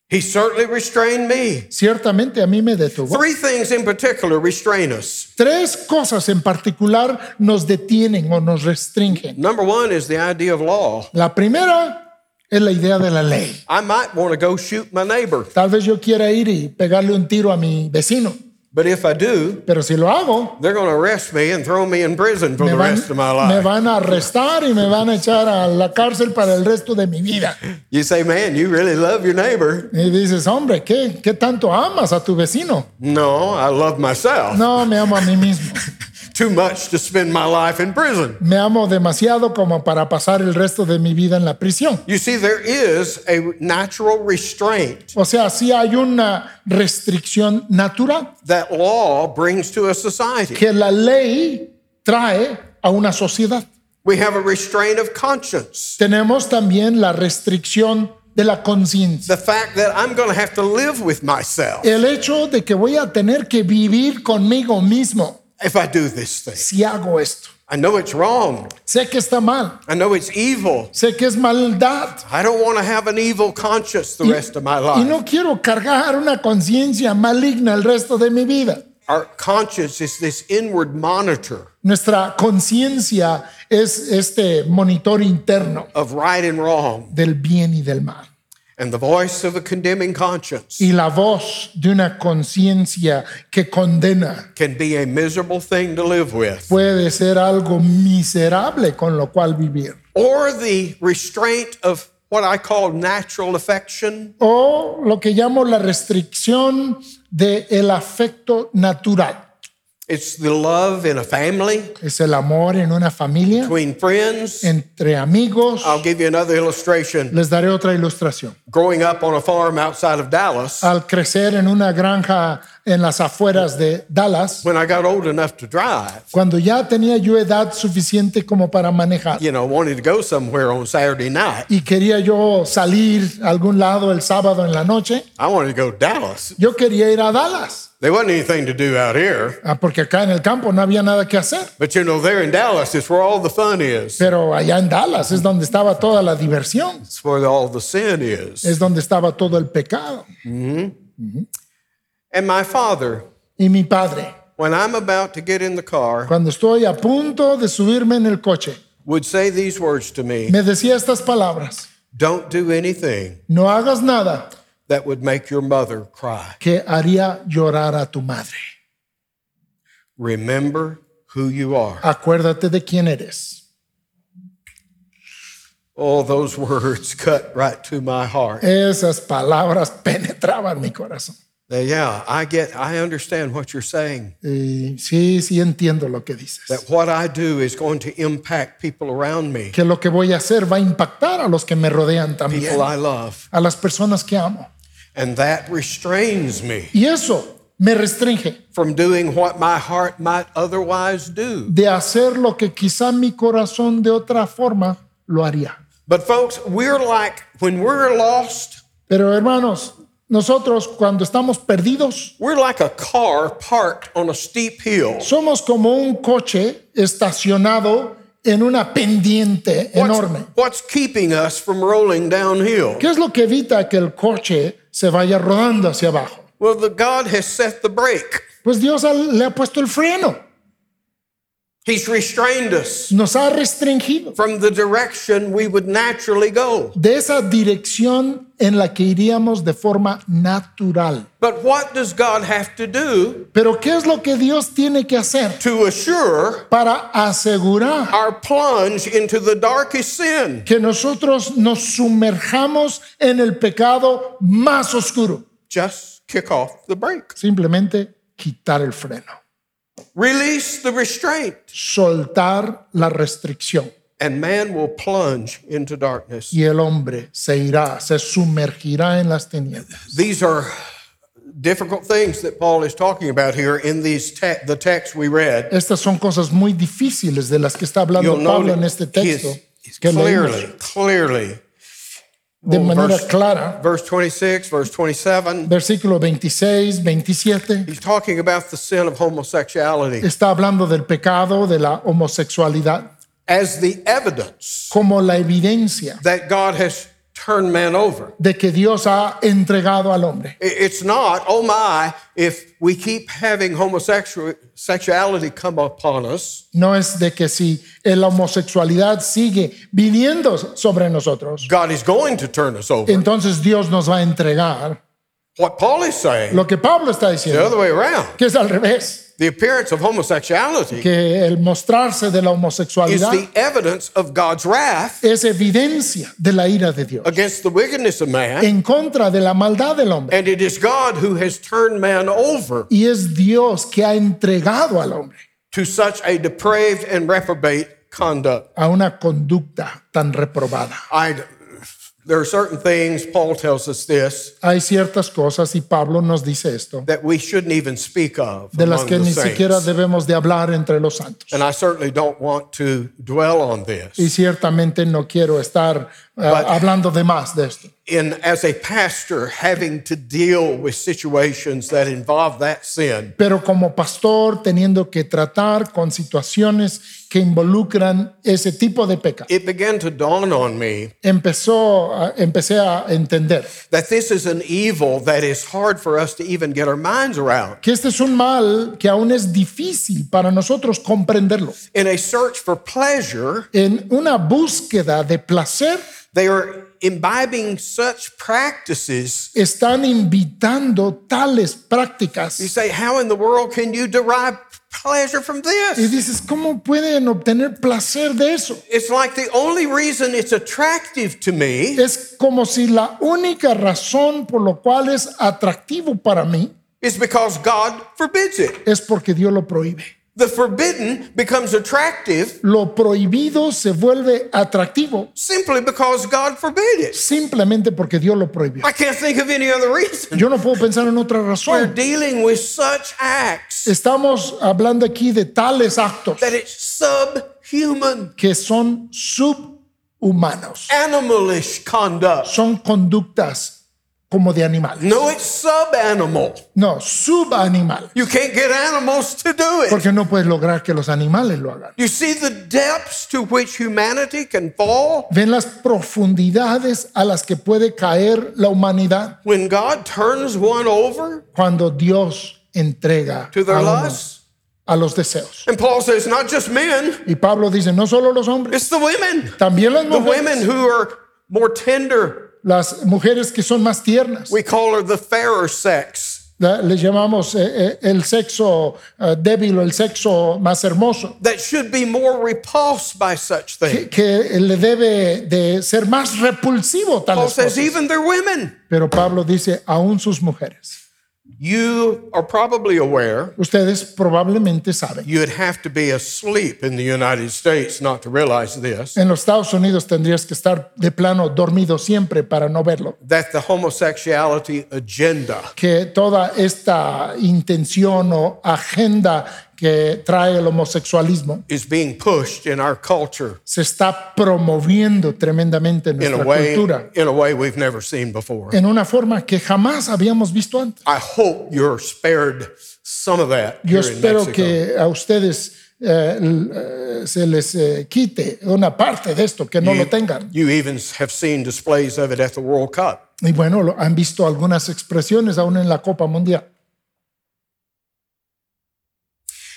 He certainly restrained me. Ciertamente a mí me detuvo. Three things in particular restrain us. Tres cosas en particular nos detienen o nos restringen. Number one is the idea of law. La primera es la idea de la ley. I might want to go shoot my neighbor, Tal vez yo quiera ir y pegarle un tiro a mi vecino, but if I do, pero si lo hago, they're going to arrest me and throw me in prison for me the van, rest of my me life. van a arrestar y me van a echar a la cárcel para el resto de mi vida. You say, man, you really love your neighbor. Y dices, hombre, ¿qué, qué tanto amas a tu vecino? No, I love myself No, me amo a mí mismo. too much to spend my life in prison. Me amo demasiado como para pasar el resto de mi vida en la prisión. You see, there is a natural restraint O sea, sí hay una restricción natural that law brings to a society. que la ley trae a una sociedad. We have a restraint of conscience. Tenemos también la restricción de la conciencia. The fact that I'm going to have to live with myself El hecho de que voy a tener que vivir conmigo mismo if I do this thing. si hago esto. I know it's wrong. Sé que está mal, I know it's evil. sé que es maldad. I don't want to have an evil conscience the rest of my Y life. no quiero cargar una conciencia maligna el resto de mi vida. Our conscience is this inward monitor Nuestra conciencia es este monitor interno of right and wrong, del bien y del mal. And the voice of a condemning conscience Y la voz de una conciencia que condena can be a miserable thing to live with. puede ser algo miserable con lo cual vivir. Or the restraint of what I call natural affection, O lo que llamo la restricción del el afecto natural. It's the love in a family, Es el amor en una familia, between friends. entre amigos. I'll give you another illustration. Les daré otra ilustración. Growing up on a farm outside of Dallas, Al crecer en una granja en las afueras de Dallas, when I got old enough to drive, cuando ya tenía yo edad suficiente como para manejar you know, wanted to go somewhere on Saturday night, y quería yo salir a algún lado el sábado en la noche, I wanted to go to Dallas. yo quería ir a Dallas, There wasn't anything to do out here, ah, porque acá en el campo no había nada que hacer. but you know, there in Dallas is where all the fun is. Pero allá en Dallas es donde estaba toda la diversión, It's where all the sin is. es donde estaba todo el pecado. And my father, Y mi padre, when I'm about to get in the car, cuando estoy a punto de subirme en el coche, would say these words to me me decía estas palabras, Don't do anything no hagas nada that would make your mother cry. que haría llorar a tu madre. Remember who you are. Acuérdate de quién eres. All those words cut right to my heart. Esas palabras penetraban mi corazón. Yeah, I get, I understand what you're saying. Y sí, sí entiendo lo que dices. That what I do is going to impact people around me, Que lo que voy a hacer va a impactar a los que me rodean también, people I love. a las personas que amo. And that restrains me Y eso me restringe from doing what my heart might otherwise do. de hacer lo que quizá mi corazón de otra forma lo haría. But folks, we're like, when we're lost, Pero hermanos, nosotros cuando estamos perdidos, we're like a car parked on a steep hill. somos como un coche estacionado en una pendiente What's, enorme. what's keeping us from rolling downhill? ¿Qué es lo que evita que el coche se vaya rodando hacia abajo? Well, the God has set the brake. Pues Dios le ha puesto el freno, He's restrained us nos ha restringido from the direction we would naturally go. de esa dirección en la que iríamos de forma natural. But what does God have to do Pero ¿qué es lo que Dios tiene que hacer to assure para asegurar our plunge into the darkest sin? que nosotros nos sumerjamos en el pecado más oscuro? Just kick off the brake. Simplemente quitar el freno, Release the restraint, soltar la restricción and man will plunge into darkness. y el hombre se irá, se sumergirá en las tinieblas. These are difficult things that Paul is talking about here in these te- the text we read. Estas son cosas muy difíciles de las que está hablando You'll Pablo en este texto is- he's que leímos clearly, clearly, de Oh, manera verse- clara. verse 26, verse 27, Versículo 26, 27, he's talking about the sin of homosexuality. Está hablando del pecado de la homosexualidad. As the evidence como la evidencia that God has turned man over. de que Dios ha entregado al hombre. It's not, oh my, if we keep having homosexuality come upon us, No es de que si la homosexualidad sigue viniendo sobre nosotros, God is going to turn us over. entonces Dios nos va a entregar What Paul is saying, lo que Pablo está the diciendo, other way around, que es al revés, the appearance of homosexuality que el mostrarse de la homosexualidad is the evidence of God's wrath es evidencia de la ira de Dios against the wickedness of man, en contra de la maldad del hombre. and it is God who has turned man over Y es Dios que ha entregado al hombre to such a depraved and reprobate conduct. a una conducta tan reprobada. I, there are certain things, Paul tells us this, Hay ciertas cosas, y Pablo nos dice esto, that we shouldn't even speak of de las among que the ni siquiera saints. debemos de hablar entre los santos. And I certainly don't want to dwell on this. Y ciertamente no quiero estar hablando de más de esto. In as a pastor, having to deal with situations that involve that sin, Pero como pastor, teniendo que tratar con situaciones que involucran ese tipo de pecado, it began to dawn on me empezó, a- empecé a entender that this is an evil that is hard for us to even get our minds around. que este es un mal que aún es difícil para nosotros comprenderlo. In a search for pleasure, En una búsqueda de placer, they are imbibing such practices. están invitando tales prácticas. You say, How in the world can you derive pleasure from this? Y dices, ¿cómo pueden obtener placer de eso? It's like the only reason it's attractive to me Es como si la única razón por lo cual es atractivo para mí is because God forbids it. es porque Dios lo prohíbe. The forbidden becomes attractive Lo prohibido se vuelve atractivo simply because God forbid it. simplemente porque Dios lo prohibió. I can't think of any other reason. Yo no puedo pensar en otra We're razón. dealing with such acts Estamos hablando aquí de tales actos that it's subhuman, que son subhumanos. animalish conduct. Son conductas como de animales. No, it's subanimal. No, subanimal. You can't get animals to do it. Porque no puedes lograr que los animales lo hagan. You see the depths to which humanity can fall Ven las profundidades a las que puede caer la humanidad when God turns one over cuando Dios entrega to their a, uno- lusts. a los deseos. And Paul says, not just men, Y Pablo dice, no solo los hombres, it's the women. también las The women mujeres, who are more tender. Las mujeres que son más tiernas. We call her the fairer sex. Les llamamos eh, eh, el sexo eh, débil o el sexo más hermoso, That should be more repulsed by such things. que, que le debe de ser más repulsivo Paul tales says, even their women. Pero Pablo dice, aún sus mujeres. You are probably aware Ustedes probablemente saben. you'd have to be asleep in the United States not to realize this En los Estados Unidos tendrías que estar de plano dormido siempre para no verlo. that the homosexuality agenda Que toda esta intención o agenda que trae el homosexualismo is being pushed in our culture se está promoviendo tremendamente en in a nuestra way cultura in a way we've never seen before. en una forma que jamás habíamos visto antes. I hope you're spared some of that Yo espero que a ustedes eh, eh, se les eh, quite una parte de esto, que no lo tengan. You even have seen displays of it at the World Cup. Y bueno, han visto algunas expresiones aún en la Copa Mundial.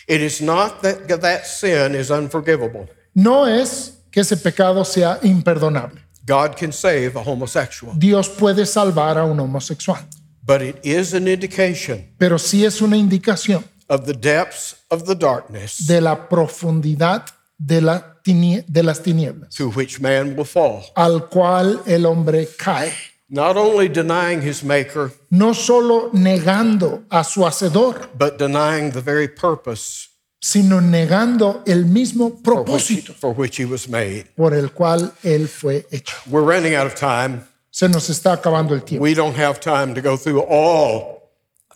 It is not that that sin is unforgivable. No es que ese pecado sea imperdonable. God can save a homosexual, Dios puede salvar a un homosexual, but it is an indication pero sí es una indicación of the depths of the darkness de la profundidad de, la de las tinieblas to which man will fall. al cual el hombre cae. Not only denying his maker, No solo negando a su hacedor, but denying the very purpose sino negando el mismo for which, propósito for which he was made. por el cual él fue hecho. We're running out of time. Se nos está acabando el tiempo. We don't have time to go through all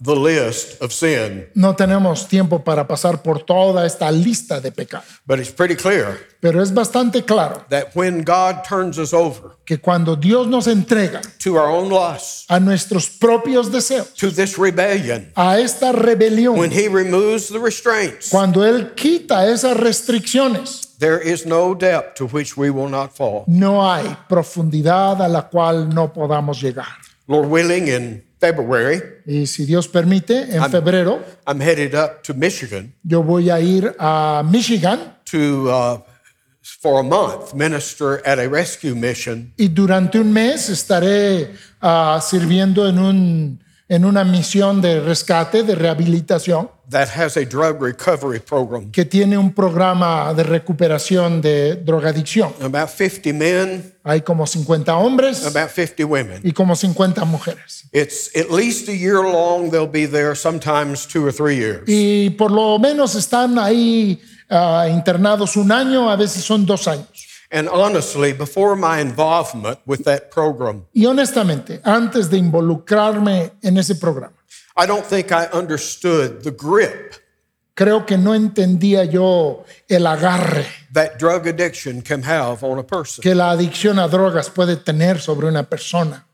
the list of sin, No tenemos tiempo para pasar por toda esta lista de pecados, but it's pretty clear pero es bastante claro that when God turns us over que cuando Dios nos entrega to our own lusts, a nuestros propios deseos, to this rebellion, a esta rebelión, when he removes the restraints, cuando Él quita esas restricciones, there is no depth to which we will not fall. no hay profundidad a la cual no podamos llegar. Lord willing, in February, Y si Dios permite, en febrero I'm headed up to Michigan. yo voy a ir a Michigan to, uh, for a month, minister at a rescue mission. y durante un mes estaré ah, sirviendo en, un, en una misión de rescate, de rehabilitación, that has a drug recovery program. que tiene un programa de recuperación de drogadicción. About 50 men, Hay como 50 hombres about 50 women. y como 50 mujeres. It's at least a year long. They'll be there, sometimes two or three years. Y por lo menos están ahí ah, internados un año, a veces son dos años. And honestly, before my involvement with that program, Y honestamente, antes de involucrarme en ese programa, I don't think I understood the grip creo que no entendía yo el agarre that drug addiction can have on a person. que la adicción a drogas puede tener sobre una persona.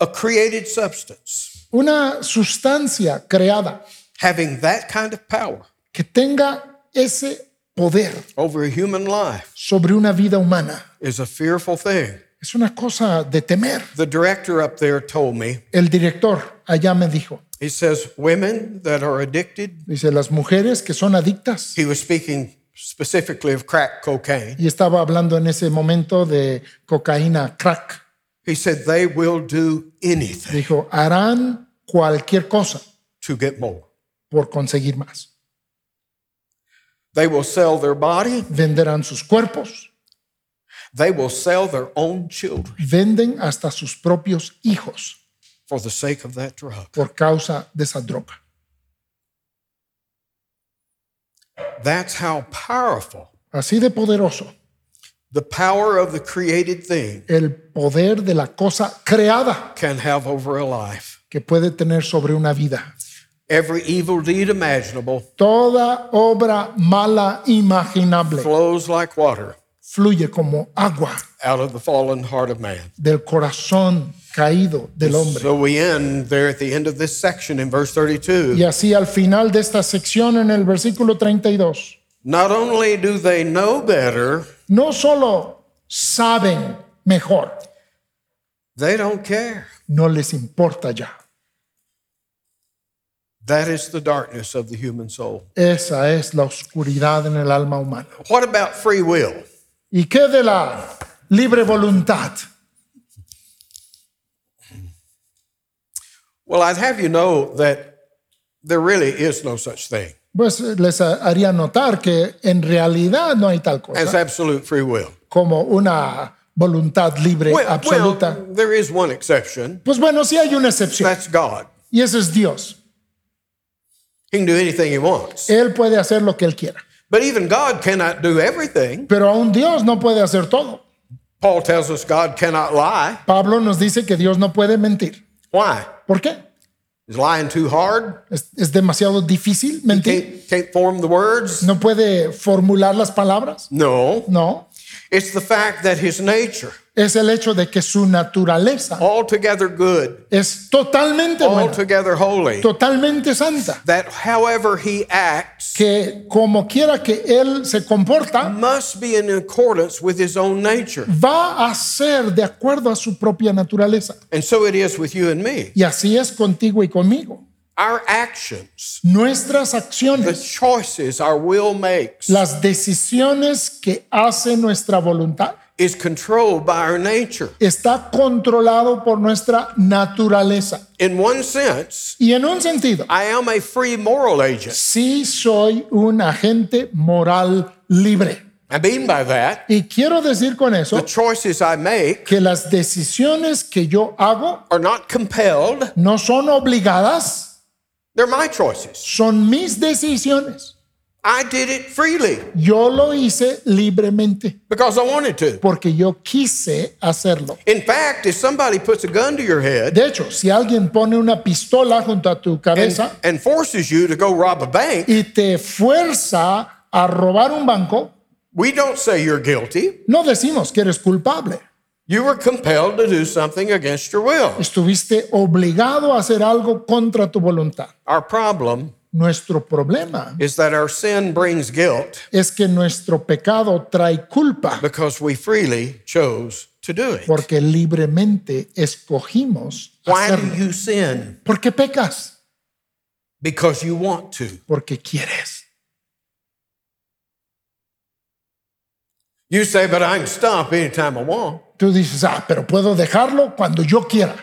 A created substance Una sustancia creada having that kind of power que tenga ese poder over a human life sobre una vida humana is a fearful thing. Es una cosa de temer. The director up there told me, El director allá me dijo, he says, women that are addicted, dice, las mujeres que son adictas, he was speaking specifically of crack cocaine. y estaba hablando en ese momento de cocaína crack, He said they will do anything dijo, harán cualquier cosa to get more. por conseguir más. They will sell their body, Venderán sus cuerpos, they will sell their own children venden hasta sus propios hijos for the sake of that drug. por causa de esa droga. That's how powerful Así de poderoso the power of the created thing el poder de la cosa creada can have over a life. que puede tener sobre una vida. Every evil deed imaginable Toda obra mala imaginable flows like water fluye como agua out of the fallen heart of man. del corazón caído del hombre. So we end there at the end of this section in verse 32. Y así al final de esta sección en el versículo 32, Not only do they know better, no solo saben mejor, they don't care. no les importa ya. That is the darkness of the human soul. Esa es la oscuridad en el alma humana. What about free will? ¿Y qué de la libre voluntad? Well, I'd have you know that there really is no such thing Pues les haría notar que en realidad no hay tal as cosa absolute free will. como una voluntad libre Well, absoluta. well, there is one exception. Pues bueno, sí hay una excepción That's God. y ese es Dios. He can do anything he wants. Él puede hacer lo que él quiera, But even God cannot do everything. pero aún Dios no puede hacer todo. Paul tells us God cannot lie. Pablo nos dice que Dios no puede mentir. Why? ¿Por qué? Is lying too hard? Es, es demasiado difícil mentir. Can't, can't form the words? No puede formular las palabras. No. No. It's the fact that his nature, Es el hecho de que su naturaleza altogether good, es totalmente buena, altogether holy, totalmente santa. that however he acts Que como quiera que él se comporta, must be in accordance with his own nature. va a ser de acuerdo a su propia naturaleza. And so it is with you and me. Y así es contigo y conmigo. Our actions, Nuestras the acciones, choices our will makes, las decisiones que hace nuestra voluntad, is controlled by our nature. está controlado por nuestra naturaleza. In one sense, Y en un sentido, I am a free moral agent. sí soy un agente moral libre. I mean by that, Y quiero decir con eso the choices I make que las decisiones que yo hago are not compelled, no son obligadas, they're my choices. son mis decisiones. I did it freely Yo lo hice libremente because I wanted to. porque yo quise hacerlo. In fact, if somebody puts a gun to your head De hecho, si alguien pone una pistola junto a tu and, cabeza and forces you to go rob a bank, y te fuerza a robar un banco, we don't say you're guilty. no decimos que eres culpable. You were compelled to do something against your will. Estuviste obligado a hacer algo contra tu voluntad. Our problem Nuestro problema is that our sin brings guilt es que nuestro pecado trae culpa because we freely chose to do it. porque libremente escogimos Why do hacerlo. you sin? ¿Por qué pecas? Because you want to. Porque quieres. You say, but I can stop anytime I want. Tú dices, ah, pero puedo dejarlo cuando yo quiera.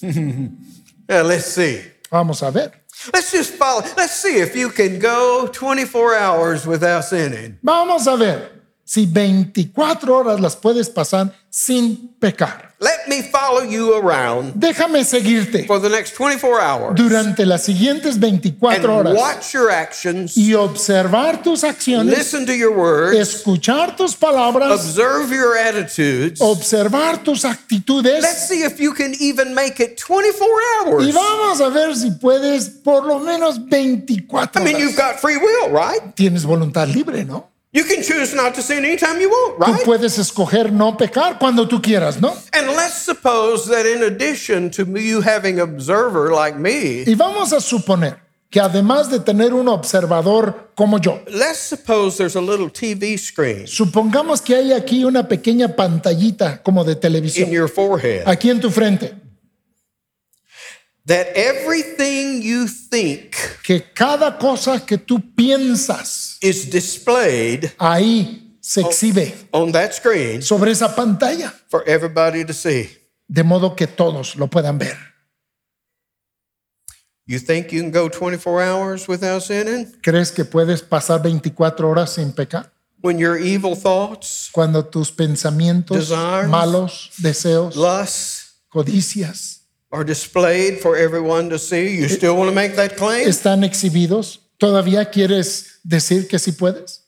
Let's see. Vamos a ver. Let's just follow. Let's see if you can go 24 hours without sinning. Vamos a ver si 24 horas las puedes pasar sin pecar. Let me follow you around Déjame seguirte for the next 24 hours durante las siguientes 24 and horas watch your actions, y observar tus acciones, listen to your words, escuchar tus palabras, observe your attitudes. observar tus actitudes Let's see if you can even make it 24 hours. y vamos a ver si puedes por lo menos 24 I mean, you've got free will, right? Tienes voluntad libre, ¿no? You can choose not to sin anytime you want, Tú right? puedes escoger no pecar cuando tú quieras, ¿no? And let's suppose that in addition to you having observer like me, Y vamos a suponer que además de tener un observador como yo, let's suppose there's a little TV screen supongamos que hay aquí una pequeña pantallita como de in televisión, your forehead. aquí en tu frente, that everything you think que cada cosa que tú piensas is displayed ahí se exhibe on that screen sobre esa pantalla, for everybody to see. de modo que todos lo puedan ver. You think you can go 24 hours without sinning? ¿Crees que puedes pasar 24 horas sin pecar? When your evil thoughts, Cuando tus pensamientos Desires. malos, deseos, lusts codicias are displayed for everyone to see, you eh, still want to make that claim? están exhibidos, ¿todavía quieres decir que sí puedes?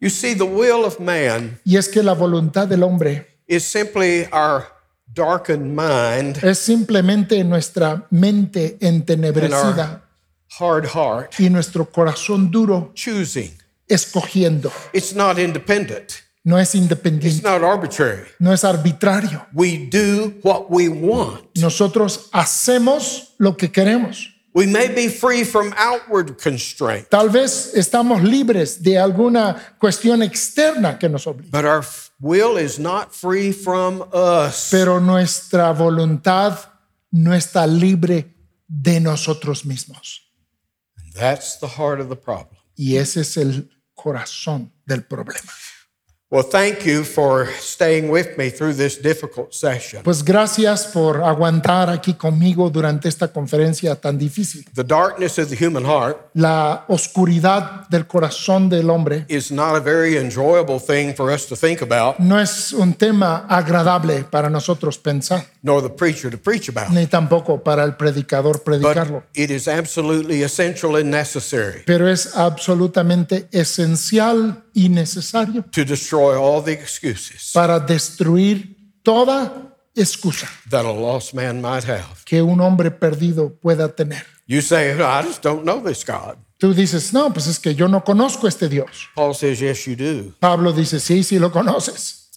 You see, the will of man Y es que la voluntad del hombre is simply our darkened mind es simplemente nuestra mente entenebrecida hard heart y nuestro corazón duro choosing. escogiendo. It's not independent, No es it's independiente, not arbitrary. no es arbitrario. We do what we want. Nosotros hacemos lo que queremos. We may be free from outward constraint, Tal vez estamos libres de alguna cuestión externa que nos obliga, but our will is not free from us. pero nuestra voluntad no está libre de nosotros mismos. That's the heart of the problem. Y ese es el corazón del problema. Pues gracias por aguantar aquí conmigo durante esta conferencia tan difícil. The darkness of the human heart La oscuridad del corazón del hombre is not a very enjoyable thing for us to think about, no es un tema agradable para nosotros pensar, nor the preacher to preach about. ni tampoco para el predicador predicarlo. But it is absolutely essential and necessary Pero es absolutamente esencial y necesario to destroy all the excuses para destruir toda excusa that a lost man might have. que un hombre perdido pueda tener. You say, I just don't know this God. Tú dices, no, pues es que yo no conozco este Dios. Paul says, Yes, you do. Pablo dice, sí, sí lo conoces.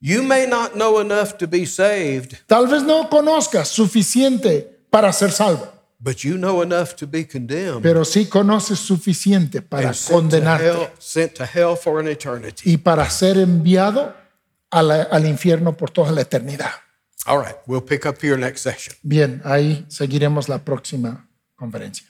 You may not know enough to be saved, Tal vez no conozcas suficiente para ser salvo, but you know enough to be condemned pero sí conoces suficiente para sent to, condenarte hell, sent to hell for an eternity. y para ser enviado la- al infierno por toda la eternidad. All right, we'll pick up here next session. Bien, ahí seguiremos la próxima conferencia.